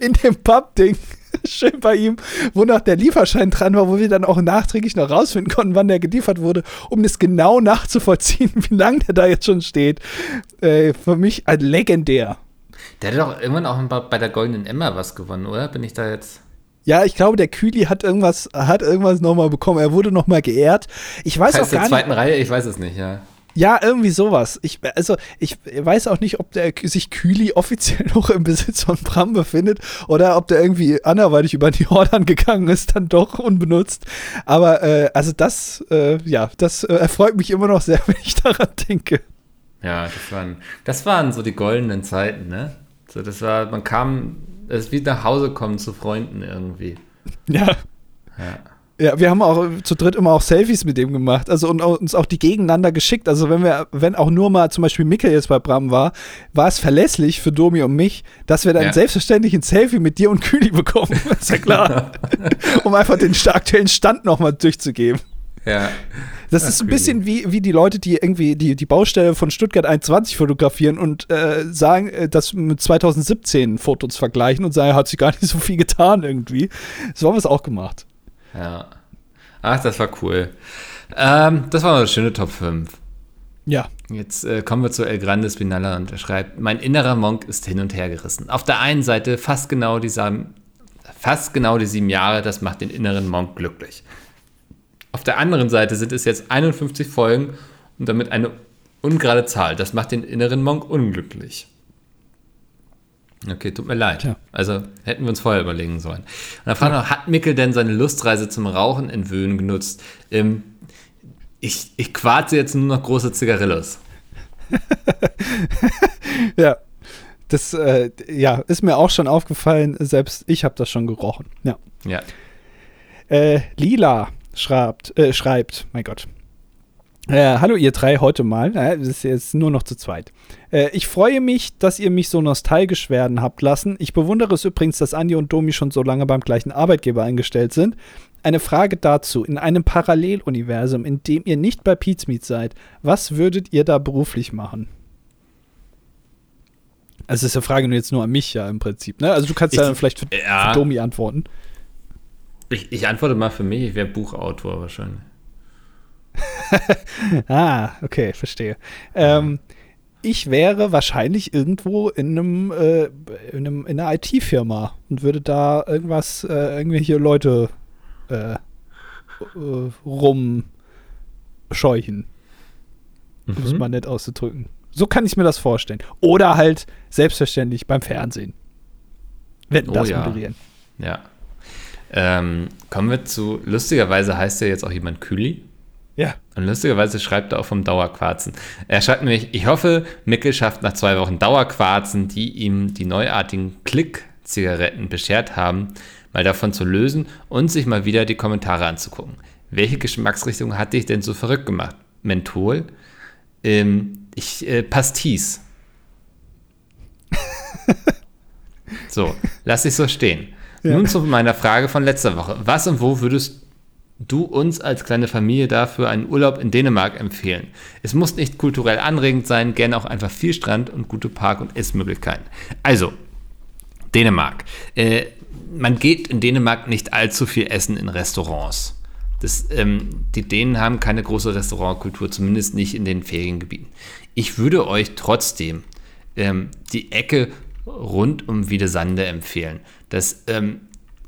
In dem Pappding schön bei ihm, wo noch der Lieferschein dran war, wo wir dann auch nachträglich noch rausfinden konnten, wann der geliefert wurde, um das genau nachzuvollziehen, wie lange der da jetzt schon steht. Äh, für mich ein legendär. Der hat doch irgendwann auch bei der Goldenen Emma was gewonnen, oder? Bin ich da jetzt. Ja, ich glaube, der Kühli hat irgendwas, hat irgendwas nochmal bekommen. Er wurde nochmal geehrt. Ich weiß heißt auch gar der zweiten Reihe, ich weiß es nicht, ja. Ja, irgendwie sowas. Ich, also, ich weiß auch nicht, ob der sich Kühli offiziell noch im Besitz von Bram befindet oder ob der irgendwie anderweitig über die Jordan gegangen ist, dann doch unbenutzt. Aber, äh, also das, äh, ja, das äh, erfreut mich immer noch sehr, wenn ich daran denke. Ja, das waren, das waren so die goldenen Zeiten, ne? So, das war, man kam, es ist wie nach Hause kommen zu Freunden irgendwie. Ja. Ja. Ja, wir haben auch zu dritt immer auch Selfies mit dem gemacht, also und uns auch die gegeneinander geschickt. Also wenn wir, wenn auch nur mal zum Beispiel Mikkel jetzt bei Bram war, war es verlässlich für Domi und mich, dass wir dann ja. selbstverständlich ein Selfie mit dir und Kühli bekommen. ist ja klar. um einfach den aktuellen Stand nochmal durchzugeben. Ja. Das, ist ein bisschen wie, wie die Leute, die irgendwie die, die Baustelle von Stuttgart 21 fotografieren und äh, sagen, äh, das mit 2017 Fotos vergleichen und sagen, hat sich gar nicht so viel getan irgendwie. So haben wir es auch gemacht. Ja. Ach, das war cool. Ähm, das war eine schöne Top 5. Ja. Jetzt äh, kommen wir zu El Grande Spinalla und er schreibt: Mein innerer Monk ist hin und her gerissen. Auf der einen Seite fast genau die, fast genau die sieben Jahre, das macht den inneren Monk glücklich. Auf der anderen Seite sind es jetzt 51 Folgen und damit eine ungerade Zahl. Das macht den inneren Monk unglücklich. Okay, tut mir leid. Tja. Also hätten wir uns vorher überlegen sollen. Und dann fragt ja. noch, hat Mickel denn seine Lustreise zum Rauchen in Wöhn genutzt? Ähm, ich, ich quarze jetzt nur noch große Zigarillos. ja, das äh, ja, ist mir auch schon aufgefallen. Selbst ich habe das schon gerochen. Ja. Ja. Äh, Lila schreibt, äh, schreibt, mein Gott. Äh, hallo ihr drei heute mal. Äh, das ist jetzt nur noch zu zweit. Äh, ich freue mich, dass ihr mich so nostalgisch werden habt lassen. Ich bewundere es übrigens, dass Andi und Domi schon so lange beim gleichen Arbeitgeber eingestellt sind. Eine Frage dazu. In einem Paralleluniversum, in dem ihr nicht bei Pizmeet seid, was würdet ihr da beruflich machen? Also ist eine Frage nur jetzt nur an mich ja im Prinzip. Ne? Also du kannst ich, ja vielleicht für, ja. für Domi antworten. Ich, ich antworte mal für mich, ich wäre Buchautor wahrscheinlich. ah, okay, verstehe. Ähm, ich wäre wahrscheinlich irgendwo in einem, äh, in, einem in einer IT-Firma und würde da irgendwas, äh, irgendwelche Leute äh, äh, rumscheuchen. Mhm. Um es mal nett auszudrücken. So kann ich mir das vorstellen. Oder halt selbstverständlich beim Fernsehen. Wetten oh, das ja. moderieren. Ja. Ähm, kommen wir zu, lustigerweise heißt ja jetzt auch jemand Kühli. Ja. Und lustigerweise schreibt er auch vom Dauerquarzen. Er schreibt nämlich, ich hoffe, Mickel schafft nach zwei Wochen Dauerquarzen, die ihm die neuartigen Klick-Zigaretten beschert haben, mal davon zu lösen und sich mal wieder die Kommentare anzugucken. Welche Geschmacksrichtung hat dich denn so verrückt gemacht? Menthol? Ähm, ich, äh, Pastis. so, lass ich so stehen. Ja. Nun zu meiner Frage von letzter Woche. Was und wo würdest du uns als kleine Familie dafür einen Urlaub in Dänemark empfehlen? Es muss nicht kulturell anregend sein, gerne auch einfach viel Strand und gute Park- und Essmöglichkeiten. Also, Dänemark. Äh, man geht in Dänemark nicht allzu viel essen in Restaurants. Das, ähm, die Dänen haben keine große Restaurantkultur, zumindest nicht in den Feriengebieten. Ich würde euch trotzdem ähm, die Ecke rund um Wiedesande empfehlen. Das ähm,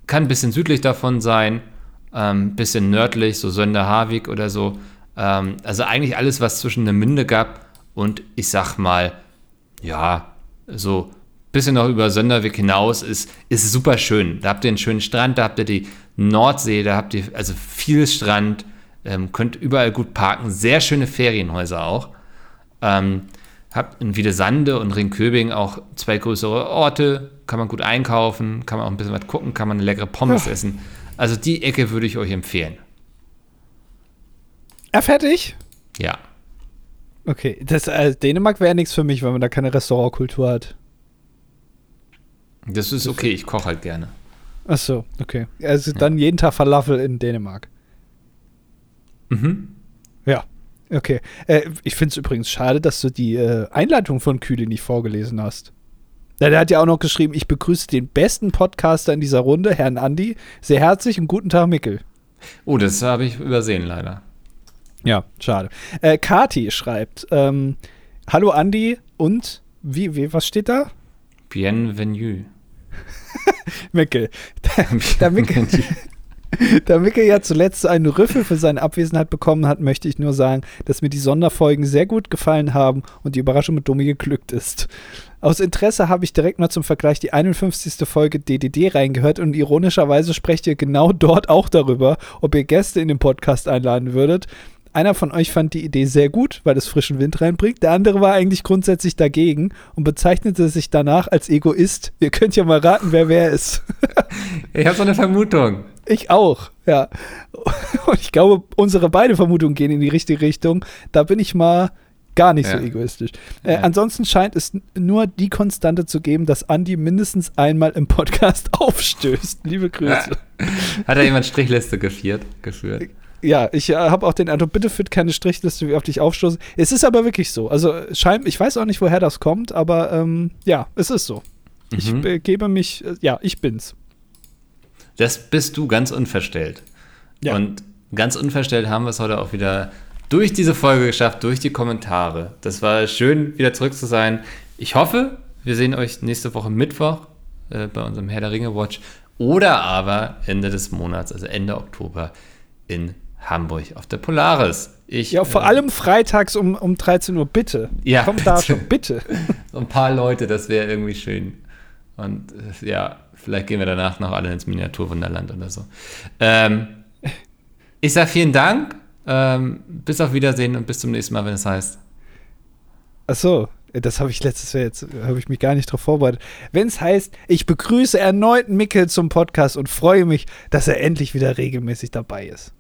kann ein bisschen südlich davon sein, ein ähm, bisschen nördlich, so Sönderhavik oder so. Ähm, also eigentlich alles, was zwischen der Minde gab und ich sag mal, ja, so ein bisschen noch über Sönderweg hinaus ist, ist super schön. Da habt ihr einen schönen Strand, da habt ihr die Nordsee, da habt ihr also viel Strand, ähm, könnt überall gut parken, sehr schöne Ferienhäuser auch. Ähm, habt in Wiedesande und Ringköbing auch zwei größere Orte, kann man gut einkaufen, kann man auch ein bisschen was gucken, kann man eine leckere Pommes ja. essen. Also die Ecke würde ich euch empfehlen. Ja, fertig? Ja. Okay, das, äh, Dänemark wäre nichts für mich, weil man da keine Restaurantkultur hat. Das ist okay, ich koche halt gerne. Ach so, okay. Also ja. dann jeden Tag Falafel in Dänemark. Mhm. Okay. Äh, ich finde es übrigens schade, dass du die äh, Einleitung von Kühle nicht vorgelesen hast. Ja, der hat ja auch noch geschrieben, ich begrüße den besten Podcaster in dieser Runde, Herrn Andi. Sehr herzlich und guten Tag, Mickel. Oh, das habe ich übersehen, leider. Ja, schade. Äh, Kati schreibt, ähm, Hallo Andi und wie, wie, was steht da? Bienvenue. Mickel. Der, der Mickel. Da Mickel ja zuletzt einen Rüffel für seine Abwesenheit bekommen hat, möchte ich nur sagen, dass mir die Sonderfolgen sehr gut gefallen haben und die Überraschung mit Dummi geglückt ist. Aus Interesse habe ich direkt mal zum Vergleich die 51. Folge DDD reingehört und ironischerweise sprecht ihr genau dort auch darüber, ob ihr Gäste in den Podcast einladen würdet. Einer von euch fand die Idee sehr gut, weil es frischen Wind reinbringt. Der andere war eigentlich grundsätzlich dagegen und bezeichnete sich danach als Egoist. Ihr könnt ja mal raten, wer wer ist. ich habe so eine Vermutung. Ich auch, ja. Und ich glaube, unsere beide Vermutungen gehen in die richtige Richtung. Da bin ich mal gar nicht ja. so egoistisch. Äh, Ansonsten scheint es nur die Konstante zu geben, dass Andi mindestens einmal im Podcast aufstößt. Liebe Grüße. Hat er jemand Strichliste geführt? geführt? ja, ich äh, habe auch den Eindruck, bitte führt keine Strichliste, wie auf dich aufstoßen. Es ist aber wirklich so. Also, scheint, ich weiß auch nicht, woher das kommt, aber ähm, ja, es ist so. Mhm. Ich äh, gebe mich, äh, ja, ich bin's. Das bist du ganz unverstellt. Ja. Und ganz unverstellt haben wir es heute auch wieder durch diese Folge geschafft, durch die Kommentare. Das war schön, wieder zurück zu sein. Ich hoffe, wir sehen euch nächste Woche Mittwoch äh, bei unserem Herr der Ringe Watch oder aber Ende des Monats, also Ende Oktober in Hamburg auf der Polaris. Ich, ja, vor äh, allem freitags um, um 13 Uhr, bitte. Ja, Kommt da schon, bitte. so ein paar Leute, das wäre irgendwie schön. Und äh, ja, vielleicht gehen wir danach noch alle ins Miniaturwunderland oder so. Ähm, ich sage vielen Dank. Ähm, bis auf Wiedersehen und bis zum nächsten Mal, wenn es heißt. Ach so, das habe ich letztes Jahr jetzt, habe ich mich gar nicht darauf vorbereitet. Wenn es heißt, ich begrüße erneut Mickel zum Podcast und freue mich, dass er endlich wieder regelmäßig dabei ist.